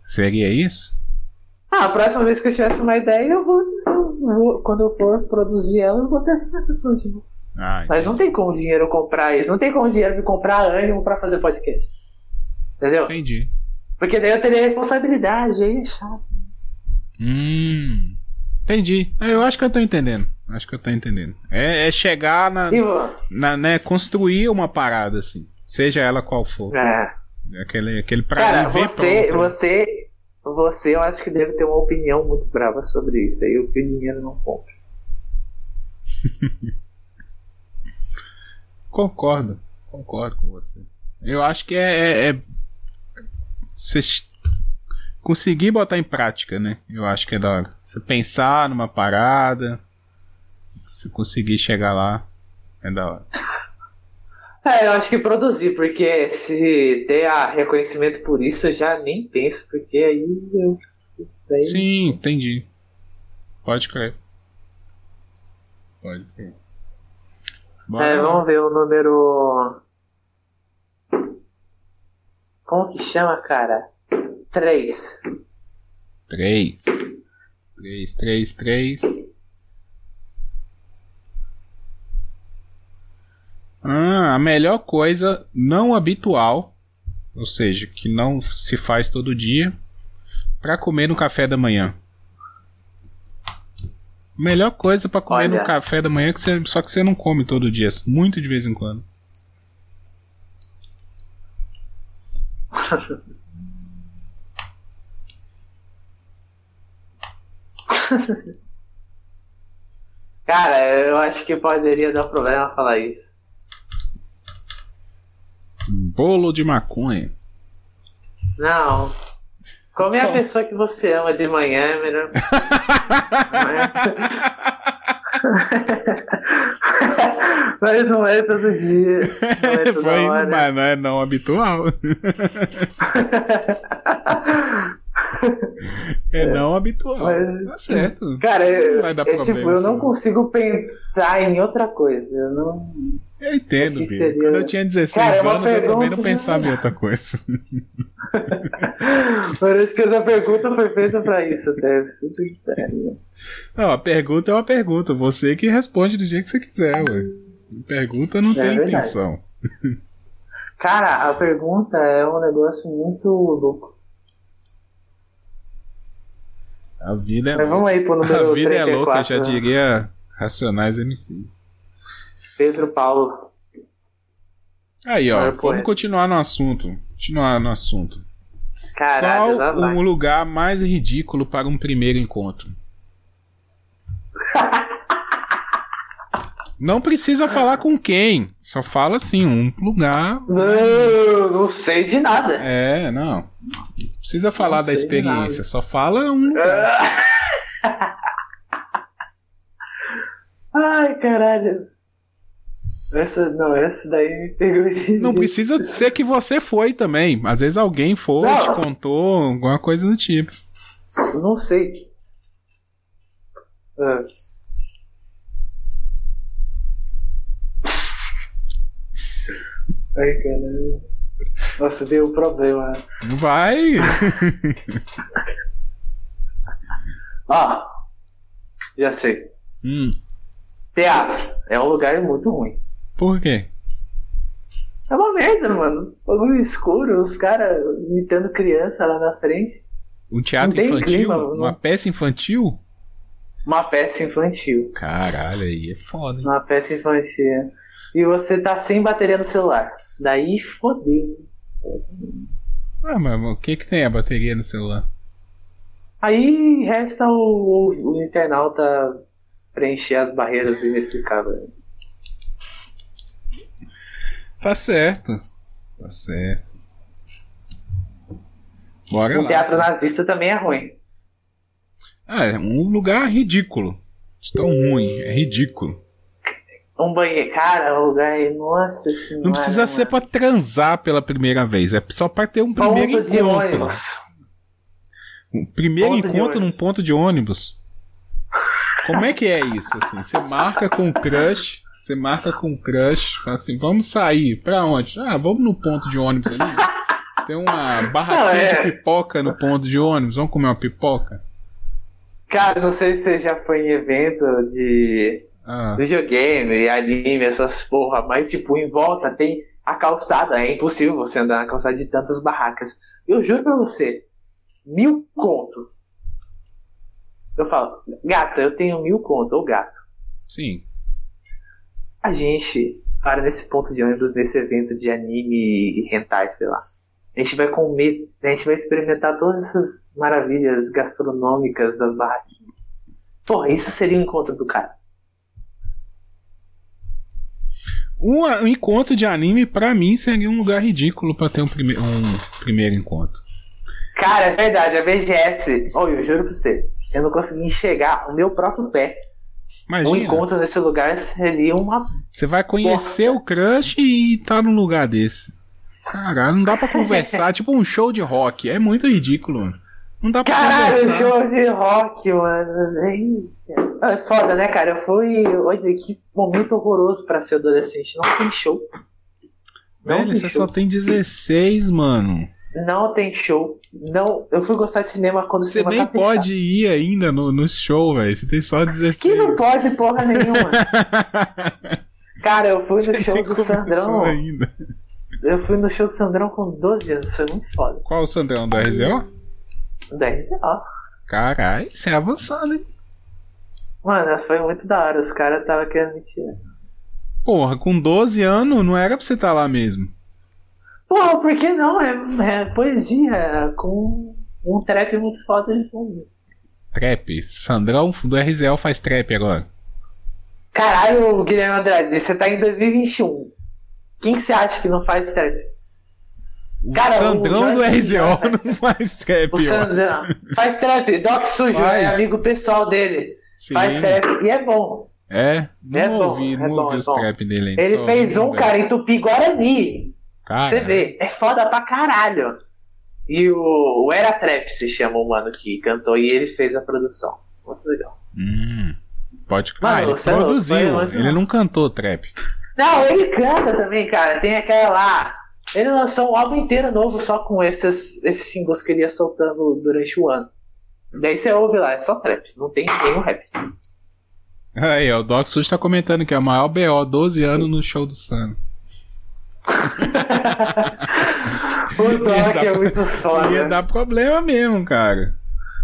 Seria isso? Ah, a próxima vez que eu tivesse uma ideia, eu vou, eu vou- Quando eu for produzir ela, eu vou ter essa sensação de novo. Ah, Mas não tem como o dinheiro comprar isso. Não tem como o dinheiro me comprar ânimo pra fazer podcast. Entendeu? entendi. Porque daí eu teria responsabilidade, aí é chato. Hum. Entendi. É, Eu acho que eu tô entendendo. Acho que eu tô entendendo. É, é chegar na, na, né, construir uma parada, assim. Seja ela qual for. é, Aquele, aquele pra Cara, você, pronto. você, você, eu acho que deve ter uma opinião muito brava sobre isso. Aí o que o dinheiro não compra. *laughs* Concordo, concordo com você. Eu acho que é, é, é conseguir botar em prática, né? Eu acho que é da hora. Você pensar numa parada, se conseguir chegar lá, é da hora. É, eu acho que produzir, porque se ter a reconhecimento por isso, eu já nem penso, porque aí eu. Daí... Sim, entendi. Pode crer. Pode crer. Bora É, vamos ver o número. Como que chama, cara? 3. Três. Três, três, três. Ah, a melhor coisa não habitual, ou seja, que não se faz todo dia, pra comer no café da manhã. Melhor coisa pra comer Olha. no café da manhã, que você, só que você não come todo dia, muito de vez em quando. *laughs* Cara, eu acho que poderia dar problema falar isso. Bolo de maconha. Não. Comer a Então. pessoa que você ama de manhã é melhor. *laughs* Mas não é todo dia. Não é *laughs* toda Foi, hora. mas não é não habitual. *laughs* É não habitual. Mas- Tá certo. Cara, eu, vai dar é problema, tipo, eu não sim. consigo pensar em outra coisa. Eu não. Eu entendo, Bia. seria- Quando eu tinha 16 Cara, é anos, eu também não pergunta- pensava em outra coisa. *laughs* Parece que essa pergunta foi feita pra isso, pariu. Não, a pergunta é uma pergunta. Você que responde do jeito que você quiser, ué. Pergunta não É tem verdade. intenção. Cara, a pergunta é um negócio muito louco. A vida é Mas vamos louca. aí pro *laughs* número A vida é 34. louca, já diria Racionais MCs. Pedro Paulo. Aí, ó, vamos poeta. continuar no assunto. Continuar no assunto. Caralho, Qual o lugar mais ridículo para um primeiro encontro? *laughs* Não precisa falar com quem, só fala assim, um lugar. Não, não sei de nada. É, não. Não Precisa falar da experiência, só fala um *laughs* lugar. Ai, caralho. Essa, não, essa daí me pegou Não precisa ser que você foi também. Às vezes alguém foi, Não. te contou, alguma coisa do tipo. Não sei. Ah. Ai, caralho. Nossa, deu um problema. Vai! Ó, *laughs* já sei. hum, Teatro é um lugar muito ruim. por quê? É uma merda, mano. Bagulho escuro, os caras imitando criança lá na frente. Um teatro infantil? clima, uma peça infantil? Uma peça infantil. Caralho, aí é foda. hein? Uma peça infantil. E você tá sem bateria no celular. Daí fodeu. Ah, mas o que que tem a bateria no celular? Aí resta o, o, o internauta preencher as barreiras inexplicáveis. Tá certo. Tá certo. Bora O lá. teatro nazista também é ruim. Ah, é um lugar ridículo. De Tão ruim, é ridículo. Um banheiro, cara, um lugar. Nossa senhora. Não precisa ser pra transar pela primeira vez, é só pra ter um primeiro Ponto de encontro. ônibus. Um primeiro Ponto encontro num ponto de ônibus. Como é que é isso, assim? Você marca com o crush, você marca com o crush, fala assim, vamos sair, pra onde? Ah, vamos no ponto de ônibus ali. Tem uma barraquinha é. de pipoca no ponto de ônibus, vamos comer uma pipoca? Cara, não sei se você já foi em evento de Ah, videogame, anime, essas porra, mas tipo, em volta tem a calçada, é impossível você andar na calçada de tantas barracas. Eu juro pra você, mil conto. Eu falo, gata, eu tenho mil conto, ou gato. sim. A gente para nesse ponto de ônibus, nesse evento de anime e hentai, sei lá. A gente vai comer, a gente vai experimentar todas essas maravilhas gastronômicas das barraquinhas. Porra, isso seria um encontro do cara. Um, um encontro de anime, pra mim, seria um lugar ridículo pra ter um, prime um primeiro encontro. Cara, é verdade, a BGS. Olha, eu juro pra você, eu não consegui enxergar o meu próprio pé. Imagina. Um encontro nesse lugar seria uma. Você vai conhecer o crush e tá num lugar desse. Caralho, não dá pra conversar, *laughs* tipo um show de rock. É muito ridículo, mano. Não dá pra Caralho, conversar. show de rock, mano. É foda, né, cara? Eu fui. Olha, que momento horroroso pra ser adolescente. Não tem show. Não Velho, tem você show. só tem 16, mano. Não tem show. Não, eu fui gostar de cinema quando Você nem tá pode ir ainda no, no show, velho. Você tem só 16. Que não pode porra nenhuma. *laughs* Cara, eu fui no Você show nem do Sandrão. ainda. Eu fui no show do Sandrão com 12 anos. Foi muito foda. Qual o Sandrão do RZO? Da RZO. Caralho, você é avançado, hein? Mano, foi muito da hora. Os caras estavam querendo me tirar. Porra, com 12 anos não era pra você estar lá mesmo. Pô, por que não? É, é poesia com um trap muito foda de fundo. Trap. Sandrão do RZO faz trap agora. Caralho, Guilherme Andrade, você tá em 2021. Quem que você acha que não faz trap? O Cara, o Sandrão do Jorge RZO *laughs* não faz trap, O. Sandrão faz trap. Doc Sujo Faz. é amigo pessoal dele. Sim. Faz trap. E é bom. É? Não É bom, ouvi, é não bom, ouvi é os bom. trap dele ainda. Ele só fez um, cara, em Tupi Guarani. Cara, Você vê, é foda pra caralho. E o, o Era Trap se chama o mano que cantou e ele fez a produção. Muito legal. Hum, pode. Mano, ah, ele é produziu. foi muito ele bom. não cantou trap. Não, ele canta também, cara. Tem aquela lá. Ele lançou um álbum inteiro novo só com esses, esses singles que ele ia soltando durante o ano. Daí você ouve lá, é só trap, não tem nenhum rap. Aí, ó, o Doc Sus tá comentando que é o maior BO, 12 anos no show do Sam. *laughs* O Doc é muito foda. Ia dar problema mesmo, cara.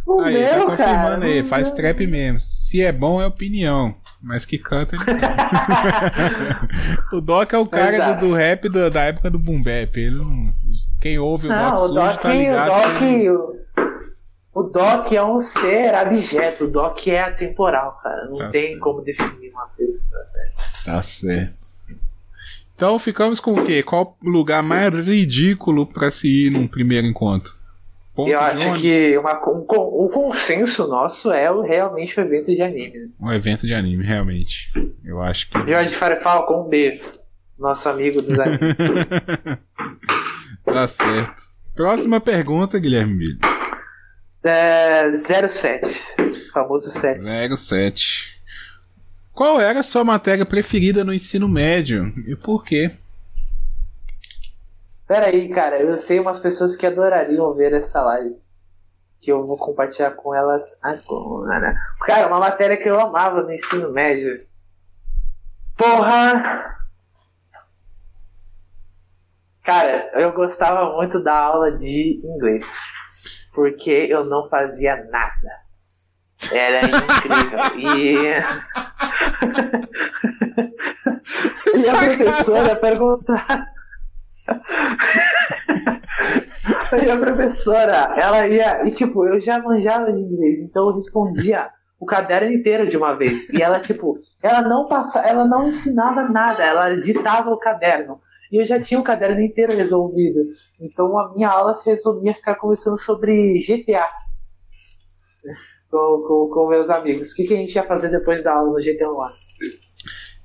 O Aí, tá meu, confirmando cara. aí, faz deu. trap mesmo. Se é bom, é opinião. Mas que canta, ele. *laughs* O Doc é o cara do, do rap do- da época do Boom Bap. Ele não- Quem ouve o Não, Doc o Sujo Doc, tá ligado. o Doc, ele- o, Doc é um ser abjeto, o Doc é atemporal, cara. Não Tá tem certo. como definir uma pessoa. né? Tá certo. Então ficamos com o quê? Qual o lugar mais ridículo pra se ir num primeiro encontro? Ponto Eu acho ônibus? que uma, um, o consenso nosso é o, realmente o evento de anime. né? Um evento de anime, realmente. Eu acho que. Jorge Farfalco, um beijo. Nosso amigo dos animes. *laughs* tá certo. Próxima pergunta, Guilherme Bilho. é, 07. Famoso 7. 07. Qual era a sua matéria preferida no ensino médio? E por quê? Pera aí, cara, eu sei umas pessoas que adorariam ver essa live. Que eu vou compartilhar com elas agora. Cara, uma matéria que eu amava no ensino médio. Porra! Cara, eu gostava muito da aula de inglês. Porque eu não fazia nada. Era incrível. *laughs* E. *laughs* *laughs* e a professora perguntava. *laughs* E a professora, ela ia. E tipo, eu já manjava de inglês, então eu respondia o caderno inteiro de uma vez. E ela, tipo, ela não passa, ela não ensinava nada, ela ditava o caderno. E eu já tinha o caderno inteiro resolvido. Então a minha aula se resumia a ficar conversando sobre GTA. Com, com, com meus amigos. O que, que a gente ia fazer depois da aula no GTA?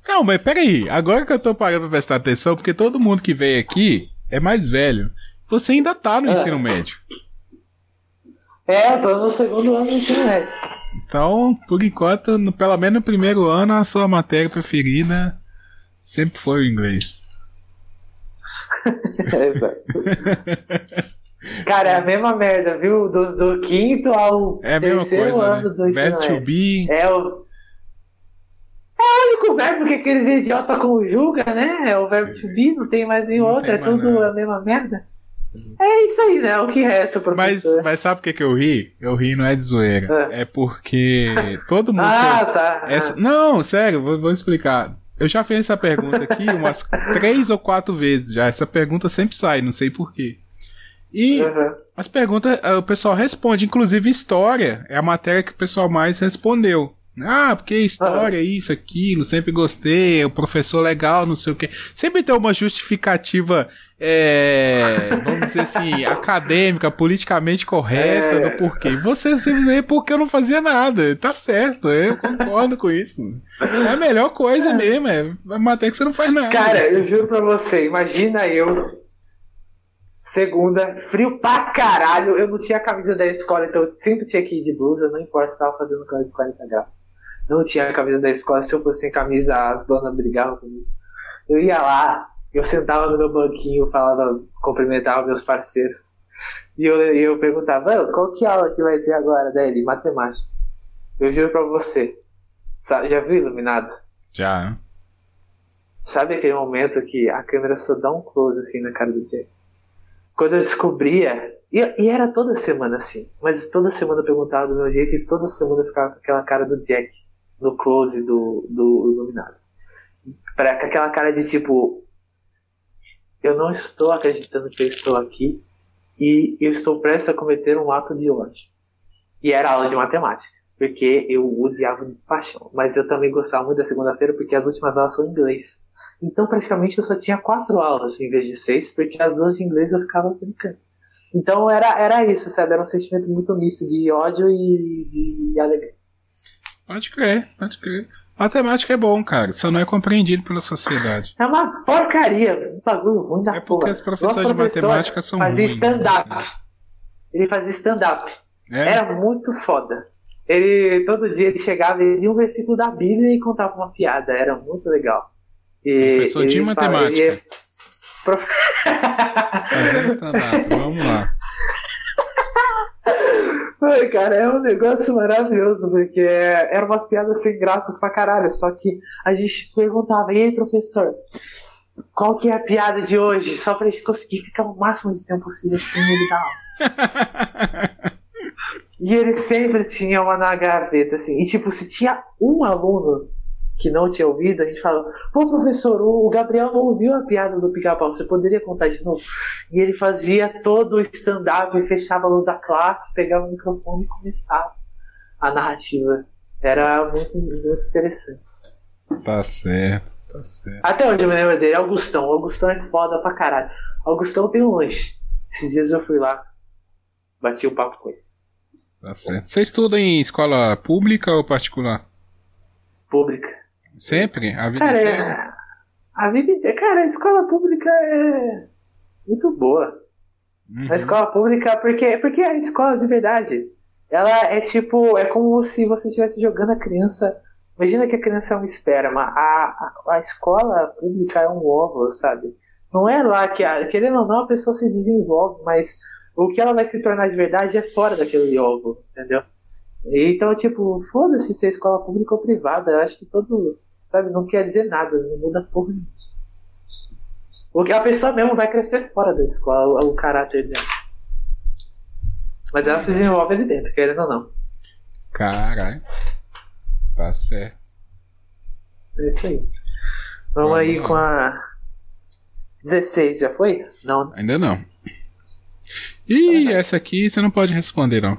Não, mas peraí. Agora que eu tô parando pra prestar atenção, porque todo mundo que veio aqui é mais velho. Você ainda tá no Ah. ensino médio. É, eu tô no segundo ano do ensino médio. Então, por enquanto, no- pelo menos no primeiro ano, a sua matéria preferida sempre foi o inglês. *laughs* Exato. Cara, é a mesma merda, viu? Do, do quinto ao É terceiro ano do né? ensino Verbo to médio. be. É o. É o único verbo que aqueles idiota conjuga, né? É o verbo to be, não tem mais nenhum Não outro, é tudo nada. a mesma merda. É isso aí, né? O que resta, Mas, professor. mas sabe por que, que eu ri? Eu ri não é de zoeira. É porque todo mundo. *laughs* Ah, eu- tá. essa- Não, sério, vou, vou explicar. Eu já fiz essa pergunta aqui *laughs* umas três ou quatro vezes já. Essa pergunta sempre sai, não sei porquê. E uhum. as perguntas, eh, o pessoal responde, inclusive história, é a matéria que o pessoal mais respondeu. Ah, porque história, uhum. isso, aquilo, sempre gostei, o professor legal, não sei o quê. Sempre tem uma justificativa, é, vamos dizer assim, *laughs* acadêmica, politicamente correta é. do porquê. Você simplesmente porque eu não fazia nada. Tá certo, eu concordo com isso. É a melhor coisa é. mesmo, é matéria que você não faz nada. Cara, eu juro pra você, imagina eu Segunda, frio pra caralho. Eu não tinha camisa da escola, então eu sempre tinha que ir de blusa, não importa se estava fazendo calor de 40 graus não tinha a camisa da escola. Se eu fosse sem camisa, as donas brigavam comigo. Eu ia lá, eu sentava no meu banquinho, falava, cumprimentava meus parceiros. E eu, eu perguntava, qual que aula que vai ter agora dele? Matemática. Eu juro pra você. Sabe, já viu Iluminado? Já. Sabe aquele momento que a câmera só dá um close assim na cara do Jack? Quando eu descobria. E, e, era toda semana assim. Mas toda semana eu perguntava do meu jeito e toda semana eu ficava com aquela cara do Jack no close do, do Iluminado. Pra, com aquela cara de tipo. Eu não estou acreditando que eu estou aqui e eu estou prestes a cometer um ato de ódio. E era aula de matemática, porque eu odiava de paixão. Mas eu também gostava muito da segunda-feira porque as últimas aulas são em inglês. Então praticamente eu só tinha quatro aulas em vez de seis, porque as duas de inglês eu ficava brincando. Então era, era isso, sabe? Era um sentimento muito misto de ódio e de alegria. Pode crer, pode crer. Matemática é bom, cara, só não é compreendido pela sociedade. É uma porcaria, um bagulho ruim da É porque porra. os professores de matemática são fazia ruins. Fazia stand-up. Ele fazia stand-up. É? Era muito foda. Ele, todo dia ele chegava e lia um versículo da Bíblia e contava uma piada. Era muito legal. E, Professor de matemática. Fala, *laughs* Fazendo stand-up, vamos lá. Ai, cara, é um negócio maravilhoso, porque eram umas piadas sem graças pra caralho, só que a gente perguntava, e aí, professor, qual que é a piada de hoje? Só pra gente conseguir ficar o máximo de tempo possível sem ele dar aula. *laughs* e ele sempre tinha uma na gaveta, assim, e tipo, se tinha um aluno que não tinha ouvido, a gente falou: pô, professor, o Gabriel não ouviu a piada do pica-pau, você poderia contar de novo? E ele fazia todo o stand-up, fechava a luz da classe, pegava o microfone e começava a narrativa. Era muito, muito interessante. Tá certo, tá certo. Até hoje eu me lembro dele, Augustão. Augustão é foda pra caralho. Augustão tem um lanche. Esses dias eu fui lá, bati o um papo com ele. Tá certo. Você estuda em escola pública ou particular? Pública. Sempre? A vida cara, inteira? A vida inteira. Cara, a escola pública é muito boa. Uhum. A escola pública, porque, porque a escola de verdade, ela é tipo, é como se você estivesse jogando a criança. Imagina que a criança é um esperma. A, a, a escola pública é um óvulo, sabe? Não é lá que, a, querendo ou não, a pessoa se desenvolve, mas o que ela vai se tornar de verdade é fora daquele óvulo, entendeu? Então, tipo, foda-se se é escola pública ou privada. Eu acho que todo, Sabe? Não quer dizer nada, não muda porra nenhuma. Porque a pessoa mesmo vai crescer fora da escola, o caráter dela. Mas ela se desenvolve ali dentro, querendo ou não. Caralho. Tá certo. É isso aí. Vamos, aí com a 16, já foi? Não. Ainda não. Ih, essa aqui você não pode responder, não.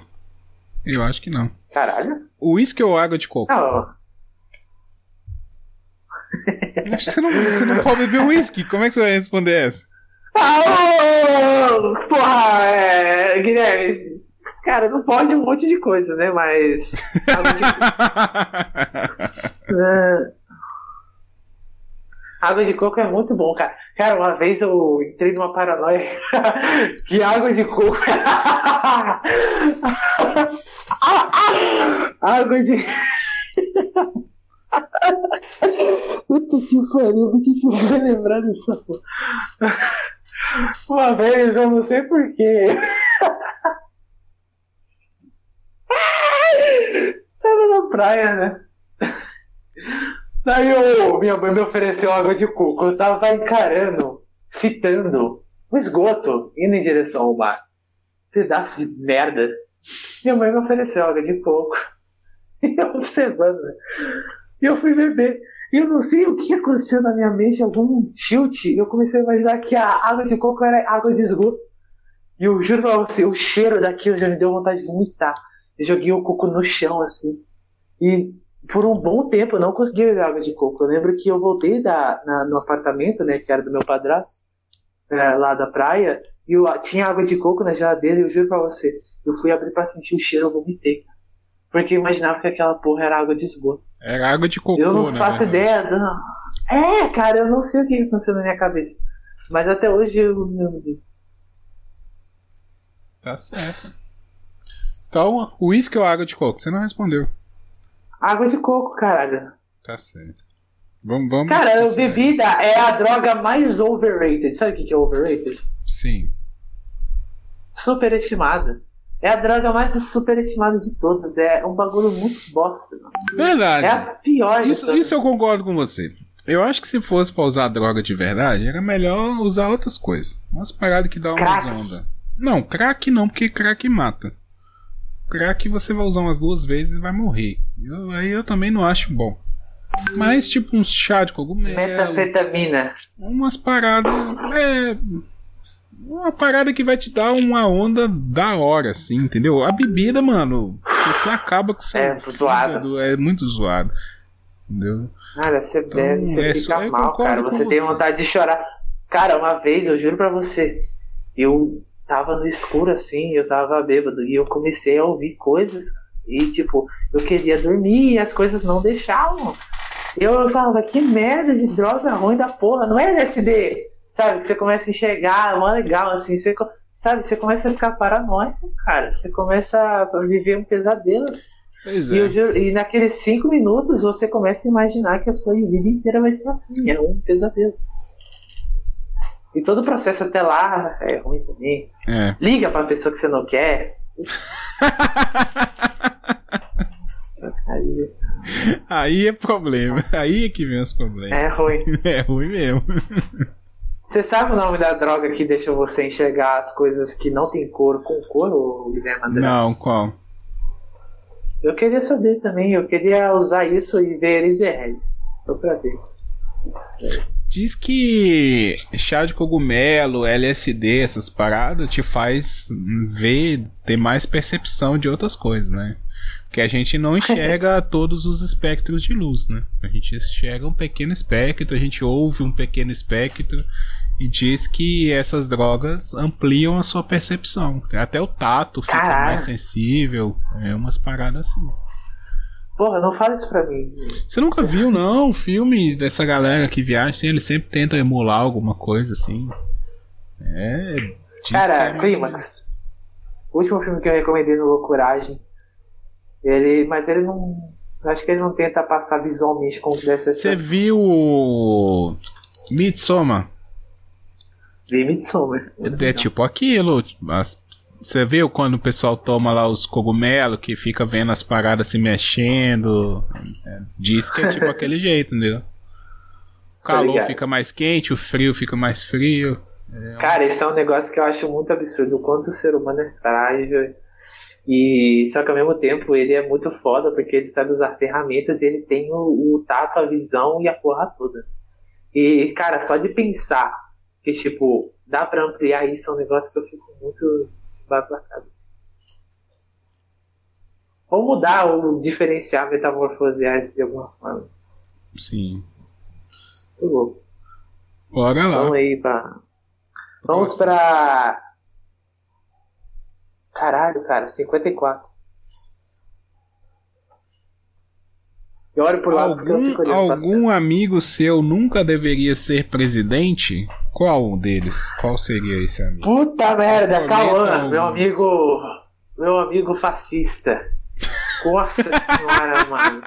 Eu acho que não. Caralho. Uísque ou água de coco? Não. Que você não, você não pode beber uísque. Como é que você vai responder essa? Ah, oh, porra, é, Guilherme. Cara, não pode um monte de coisa, né? Mas. Água de, uh, *laughs* água de coco é muito bom, cara. Cara, uma vez eu entrei numa paranoia *laughs* que água de coco. *laughs* água de. Puta que pariu, por que, que eu vou lembrar dessa porra? Uma vez, eu não sei porquê. Tava na praia, né? Daí eu, minha mãe me ofereceu água de coco. Eu tava encarando, fitando o esgoto, indo em direção ao mar. Pedaço de merda. Minha mãe me ofereceu água de coco. *laughs* E eu observando, né? E eu fui beber. E eu não sei o que aconteceu na minha mente, algum tilt. Eu comecei a imaginar que a água de coco era água de esgoto. E eu juro pra você, o cheiro daquilo já me deu vontade de vomitar. Eu joguei o coco no chão, assim. E por um bom tempo eu não consegui beber água de coco. Eu lembro que eu voltei da, na, no apartamento, né, que era do meu padrasto, é, lá da praia, e eu, tinha água de coco na geladeira, e eu juro pra você, eu fui abrir pra sentir o cheiro, eu vomitei. Porque eu imaginava que aquela porra era água de esgoto. Era água de cocô, Eu não faço ideia. Não. É, cara, eu não sei o que aconteceu na minha cabeça. Mas até hoje eu não lembro disso. Tá certo. Então, uísque ou água de coco? Você não respondeu. Água de coco, caralho. Tá certo. Vamos, vamos. Cara, bebida é a droga mais overrated. Sabe o que que é overrated? Sim. Superestimada. É a droga mais superestimada de todas. É um bagulho muito bosta, mano. Verdade. É a pior Isso, isso eu concordo com você. Eu acho que se fosse pra usar droga de verdade, era melhor usar outras coisas. Umas paradas que dão umas ondas. Não, crack não, porque crack mata. Crack você vai usar umas duas vezes e vai morrer. Eu- aí eu também não acho bom. Mas tipo uns chá de cogumelo, Metafetamina. umas paradas. É. Uma parada que vai te dar uma onda da hora, assim, entendeu? A bebida, mano, você acaba com seu É, é muito zoado. Entendeu? Cara, você bebe, você é fica mal, cara. Você tem você. vontade de chorar. Cara, uma vez, eu juro pra você, eu tava no escuro assim, eu tava bêbado, e eu comecei a ouvir coisas, e tipo, eu queria dormir e as coisas não deixavam. Eu falava, que merda de droga ruim da porra, não é LSD, sabe? Que você começa a enxergar, é mó legal, assim, você, sabe? Você começa a ficar paranoico, cara. Você começa a viver um pesadelo. assim. Pois E, é. juro- e naqueles cinco minutos você começa a imaginar que a sua vida inteira vai ser assim, é um pesadelo. E todo o processo até lá é ruim também. É. Liga pra pessoa que você não quer. *laughs* Aí é problema. Aí é que vem os problemas. é ruim. *laughs* É ruim mesmo. *laughs* Você sabe o nome da droga que deixa você enxergar as coisas que não tem cor com cor, Guilherme André? Não, qual? Eu queria saber também, eu queria usar isso e ver Eraserhead. Só pra ver. Diz que chá de cogumelo, LSD, essas paradas te faz ver, ter mais percepção de outras coisas, né? Porque a gente não enxerga *laughs* todos os espectros de luz, né? A gente enxerga um pequeno espectro, a gente ouve um pequeno espectro e diz que essas drogas ampliam a sua percepção. Até o tato fica Caralho. mais sensível, é umas paradas assim. Porra, não fala isso pra mim. Você nunca viu, não, o filme dessa galera que viaja, assim, eles sempre tentam emular alguma coisa, assim. É. é Cara, ou Clímax. O último filme que eu recomendei no Loucuragem. Ele, mas ele não. Acho que ele não tenta passar visualmente como deve ser. Você viu o Midsommar? Vi Midsommar. É tipo aquilo. as- Você viu quando o pessoal toma lá os cogumelos que fica vendo as paradas se mexendo? É, diz que é tipo *laughs* aquele jeito, entendeu? O calor fica mais quente, o frio fica mais frio. Cara, esse é um negócio que eu acho muito absurdo. O quanto o ser humano é frágil. E só que ao mesmo tempo ele é muito foda porque ele sabe usar ferramentas e ele tem o, o tato, a visão e a porra toda. E, cara, só de pensar que, tipo, dá pra ampliar isso é um negócio que eu fico muito basbacado. Assim. Ou mudar, ou diferenciar, metamorfosear isso de alguma forma. Sim. Muito louco. Bora lá. Vamos aí pra. Vamos pra. Caralho, cara, 54. Eu olho porque eu Algum, fico olhando pra algum amigo seu nunca deveria ser presidente? Qual deles? Qual seria esse amigo? Puta merda, Cauã, um. meu amigo. Meu amigo fascista. Nossa *laughs* senhora, mano.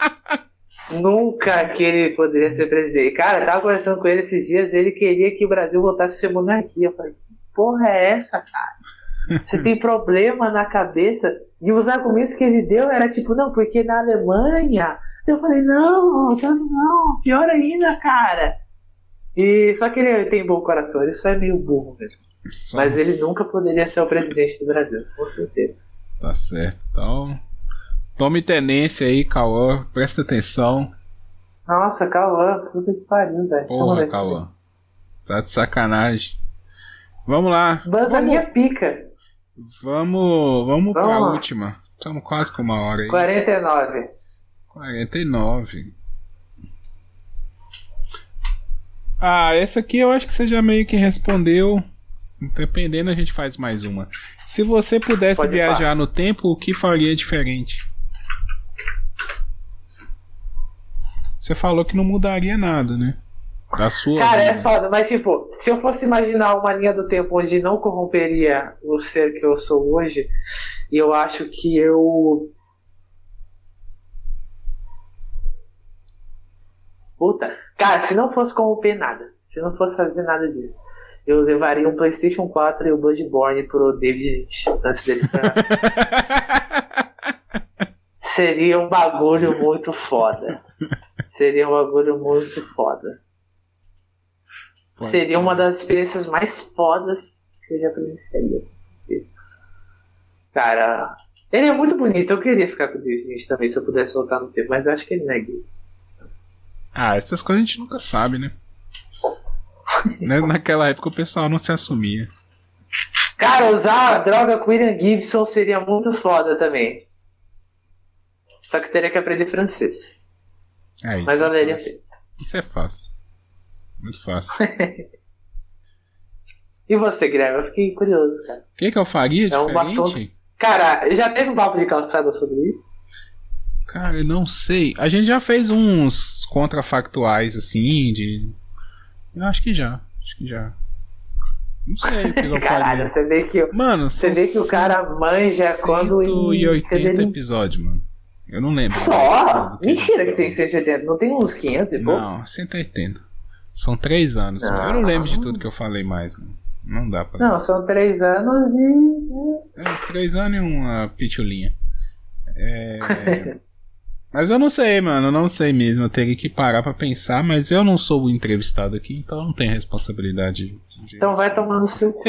Nunca que ele poderia ser presidente. Cara, eu tava conversando com ele esses dias, ele queria que o Brasil voltasse a ser monarquia. Eu falei, que porra é essa, cara? Você tem problema na cabeça? E os argumentos que ele deu era tipo, não, porque na Alemanha. Eu falei, não, não, não, pior ainda, cara. E só que ele tem bom coração, ele só é meio burro mesmo. Só- Mas ele nunca poderia ser o presidente do Brasil, com certeza. Tá certo. Então, tome tenência aí, Cauã. Presta atenção. Nossa, Cauã, puta que pariu, velho. Porra, Cauã. Tá de sacanagem. Vamos lá. aqui. Banza Vamos- minha pica. Vamos, vamos pra última. Estamos quase com uma hora aí. 49. 49. Ah, essa aqui eu acho que você já meio que respondeu. Dependendo, a gente faz mais uma. Se você pudesse Pode viajar no tempo, o que faria diferente? Você falou que não mudaria nada, né? Da sua. Cara, é vida. é foda, mas tipo, se eu fosse imaginar uma linha do tempo onde não corromperia o ser que eu sou hoje, eu acho que eu. Puta. Cara, se não fosse corromper nada, se não fosse fazer nada disso, eu levaria um PlayStation 4 e o Bloodborne pro David antes dele *laughs* Seria um bagulho muito foda. Seria um bagulho muito foda. Pode Seria uma das experiências mais fodas que eu já presenciaria. Cara, ele é muito bonito. Eu queria ficar com o David também se eu pudesse voltar no tempo, mas eu acho que ele não é gay. Ah, essas coisas a gente nunca sabe, né? Né, naquela época o pessoal não se assumia. Cara, usar a droga com William Gibson seria muito foda também. Só que teria que aprender francês. É, Mas valeria Isso é fácil. Muito fácil. *laughs* e você, Guilherme? Eu fiquei curioso, cara. O que, que eu faria é um assunto... Cara, já teve um papo de calçada sobre isso? Cara, eu não sei. A gente já fez uns contrafactuais assim, de eu acho que já. Acho que já. Não sei o que eu *laughs* Caralho, você vê que, mano, você vê que o cara manja quando. 180 episódios, mano. Eu não lembro. Só? Mentira que tem 180. Não tem uns 500 e pouco? Não, 180. São 3 anos. Não. Eu não lembro de tudo que eu falei mais, mano. Não dá pra. Não, são 3 anos e. É, 3 anos e uma pitulinha. É. *laughs* Mas eu não sei, mano, eu não sei mesmo. Eu teria que parar pra pensar, mas eu não sou o entrevistado aqui, então eu não tenho responsabilidade. De... Então vai tomar no seu cu.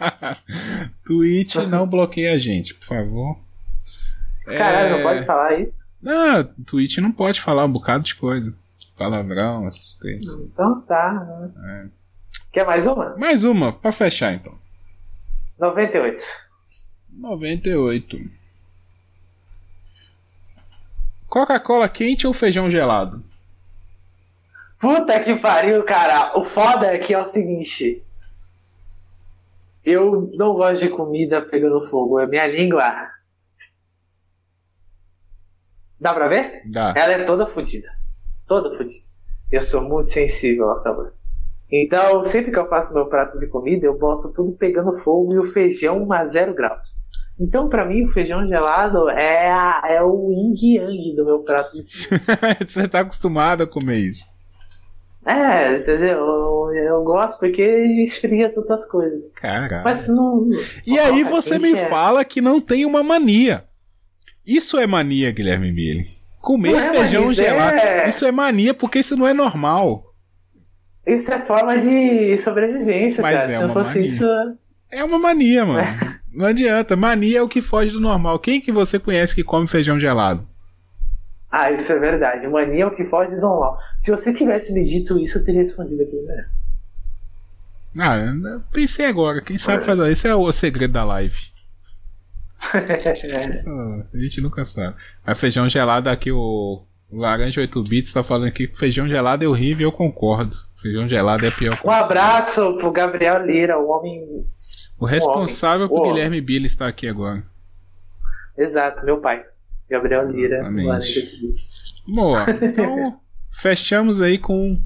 *laughs* Twitch não bloqueia a gente, por favor. Caralho, é... não pode falar isso? Não, Twitch não pode falar um bocado de coisa. Palavrão, assistência. Então tá. É. Quer mais uma? Mais uma, pra fechar então. 98. 98. Coca-Cola quente ou feijão gelado? Puta que pariu, cara. O foda é que é o seguinte. Eu não gosto de comida pegando fogo. É minha língua. Dá pra ver? Dá. Ela é toda fodida. Toda fodida. Eu sou muito sensível ao calor. Então, sempre que eu faço meu prato de comida, eu boto tudo pegando fogo e o feijão a zero graus. Então, para mim, o feijão gelado é, a, é o yin yang do meu prato de *laughs* Você tá acostumado a comer isso. É, entendeu? Eu, eu, gosto porque esfria as outras coisas. Caralho. Mas não. E aí você me é. fala que não tem uma mania. Isso é mania, Guilherme Mille. Comer é feijão gelado. É... Isso é mania porque isso não é normal. Isso é forma de sobrevivência, Mas cara. É Se não fosse mania. isso. É uma mania, mano. *laughs* Não adianta. Mania é o que foge do normal. Quem que você conhece que come feijão gelado? Ah, isso é verdade. Mania é o que foge do normal. Se você tivesse me dito isso, eu teria respondido aqui, né? Ah, pensei agora. Quem sabe fazer. Esse é o segredo da live. *laughs* a gente nunca sabe. Mas feijão gelado aqui, o, o Laranja 8 bits tá falando aqui que feijão gelado é horrível eu concordo. Feijão gelado é pior. Um abraço pro Gabriel Lira, o homem o responsável por Guilherme Billy está aqui agora. Exato, meu pai. Gabriel Lira. Boa. *laughs* Então, fechamos aí com.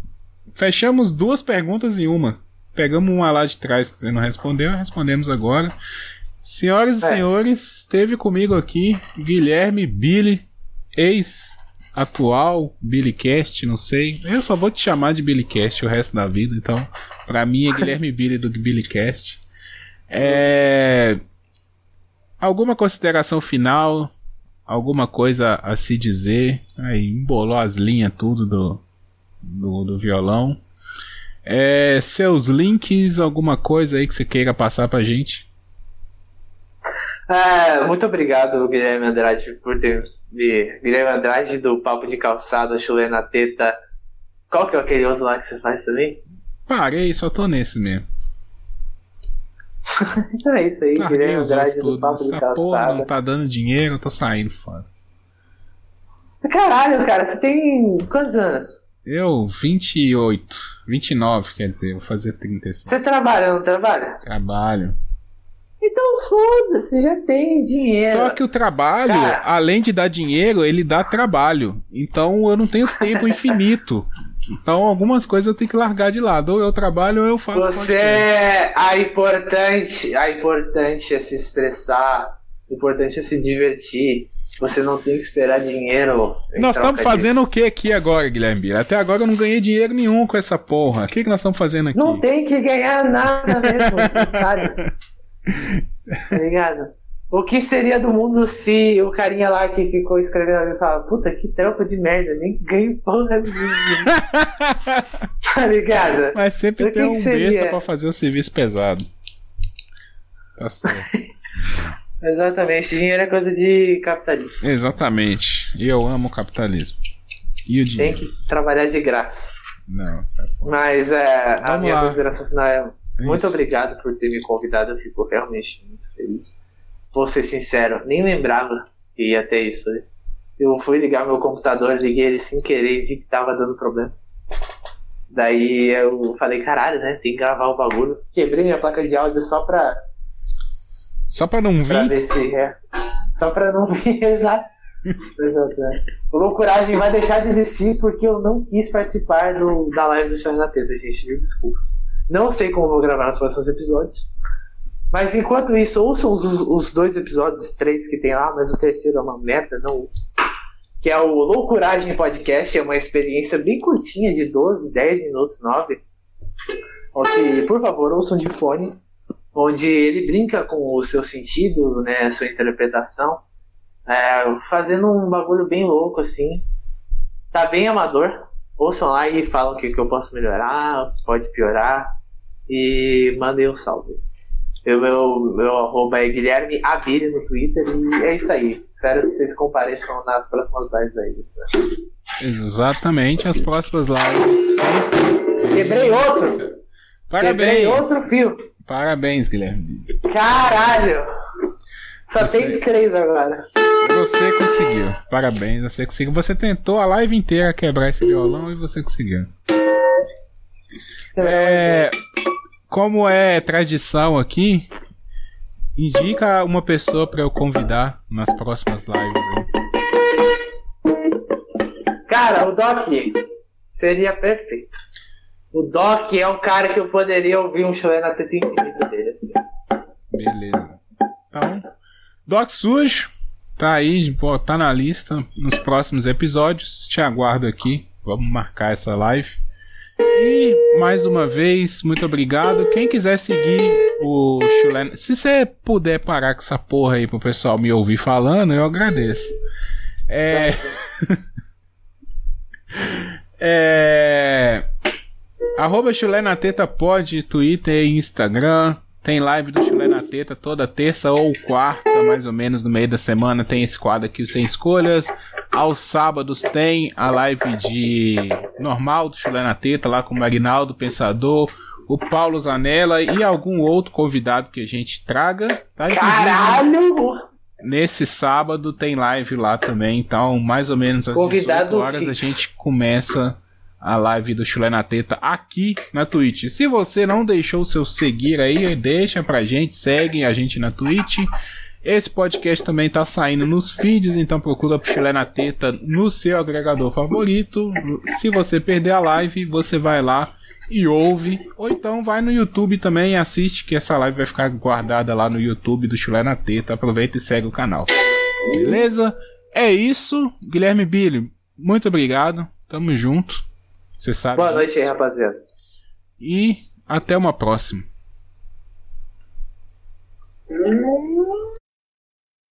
Fechamos duas perguntas em uma. Pegamos uma lá de trás que você não respondeu, respondemos agora. Senhoras é. e senhores, esteve comigo aqui Guilherme Billy, ex-atual Billycast, não sei. Eu só vou te chamar de Billycast o resto da vida, então, para mim é Guilherme Billy do Billycast. É... Alguma consideração final? Alguma coisa a se dizer? Aí embolou as linhas tudo do, do, do violão. É, seus links, alguma coisa aí que você queira passar pra gente? É, muito obrigado, Guilherme Andrade, por ter me. Guilherme Andrade do Papo de Calçado, Chulé na Teta. Qual que é aquele outro lá que você faz também? Parei, só tô nesse mesmo. *laughs* então é isso aí, Guilherme Andrade do. Papo de Essa porra não tá dando dinheiro, eu tô saindo fora. Caralho, cara, você tem quantos anos? Eu, 28, 29, quer dizer, vou fazer 30 esse Você trabalha, não trabalha? trabalho. Então foda-se, já tem dinheiro. Só que o trabalho, Cara. além de dar dinheiro, ele dá trabalho. Então eu não tenho tempo *laughs* infinito. Então algumas coisas eu tenho que largar de lado. Ou eu trabalho ou eu faço Você é a importante, a importante é se expressar, o importante é se divertir. Você não tem que esperar dinheiro. Nós estamos fazendo o disso. que aqui agora, Guilherme? Até agora eu não ganhei dinheiro nenhum com essa porra. O que, que nós estamos fazendo aqui? Não tem que ganhar nada mesmo? Tá ligado? *laughs* O que seria do mundo se o carinha lá que ficou escrevendo ali falava, puta que trampo de merda, nem ganho porra nenhuma. *laughs* tá ligado? Mas sempre que tem que um seria? besta pra fazer o serviço pesado. Tá certo. *laughs* Exatamente, dinheiro é coisa de capitalista. Exatamente. E eu amo o capitalismo. E o Tem dinheiro. que trabalhar de graça. Não, tá bom. Mas é, a minha lá. consideração final é muito Isso. obrigado por ter me convidado, eu fico realmente muito feliz. Vou ser sincero, nem lembrava que ia ter isso. Eu fui ligar meu computador, liguei ele sem querer e vi que tava dando problema. Daí eu falei, caralho, né? Tem que gravar o bagulho. Quebrei minha placa de áudio só pra, Só pra não pra vir. ver se é. Só pra não vir, *laughs* exato. Exato. né? O Loucuragem vai deixar de existir porque eu não quis participar do, da live do Chão na Teta, gente. Mil desculpas. Não sei como vou gravar nos próximos episódios. Mas enquanto isso, ouçam os, os dois episódios, os três que tem lá, mas o terceiro é uma merda, não. Que é o Loucuragem Podcast, é uma experiência bem curtinha, de 12, 10 minutos, 9. Ok, por favor, ouçam de fone, onde ele brinca com o seu sentido, né, sua interpretação, é, fazendo um bagulho bem louco, assim. Tá bem amador. Ouçam lá e falam o que, que eu posso melhorar, o que pode piorar. E mandem um salve. O meu, meu arroba é Guilherme Abires no Twitter e é isso aí. Espero que vocês compareçam nas próximas lives aí. Exatamente, as próximas lives sempre. Quebrei outro! Quebrei Parabéns! outro fio! Parabéns, Guilherme. Caralho! Só Você- tem três agora. Você conseguiu. Parabéns, você conseguiu. Você tentou a live inteira quebrar esse violão e você conseguiu. É, como é tradição aqui, indica uma pessoa pra eu convidar nas próximas lives. Aí. Cara, o Doc seria perfeito. O Doc é um cara que eu poderia ouvir um show na teta infinita dele, assim. Beleza. Então, Doc Sujo, tá aí, pô, tá na lista nos próximos episódios. Te aguardo aqui. Vamos marcar essa live. E mais uma vez, muito obrigado. Quem quiser seguir o Chulé, se você puder parar com essa porra aí pro pessoal me ouvir falando, eu agradeço. É. *laughs* é. Arroba Chulé na Teta pode, Twitter e Instagram. Tem live do Chulé na Teta toda terça ou quarta, mais ou menos, no meio da semana. Tem esse quadro aqui, o Sem Escolhas. Aos sábados tem a live de normal do Chulé na Teta, lá com o Marinaldo Pensador, o Paulo Zanella e algum outro convidado que a gente traga. Tá? Caralho! Nesse sábado tem live lá também, então mais ou menos às Convidado 18 horas a fixo. gente começa a live do Chulé na Teta aqui na Twitch. Se você não deixou o seu seguir aí, deixa pra gente, segue a gente na Twitch. Esse podcast também tá saindo nos feeds, então procura pro Chulé na Teta no seu agregador favorito. Se você perder a live, você vai lá e ouve, ou então vai no YouTube também e assiste, que essa live vai ficar guardada lá no YouTube do Chulé na Teta. Aproveita e segue o canal. Beleza? É isso. Guilherme Billy, muito obrigado. Tamo junto. Você sabe. Boa noite aí, rapaziada. E até uma próxima. Hum.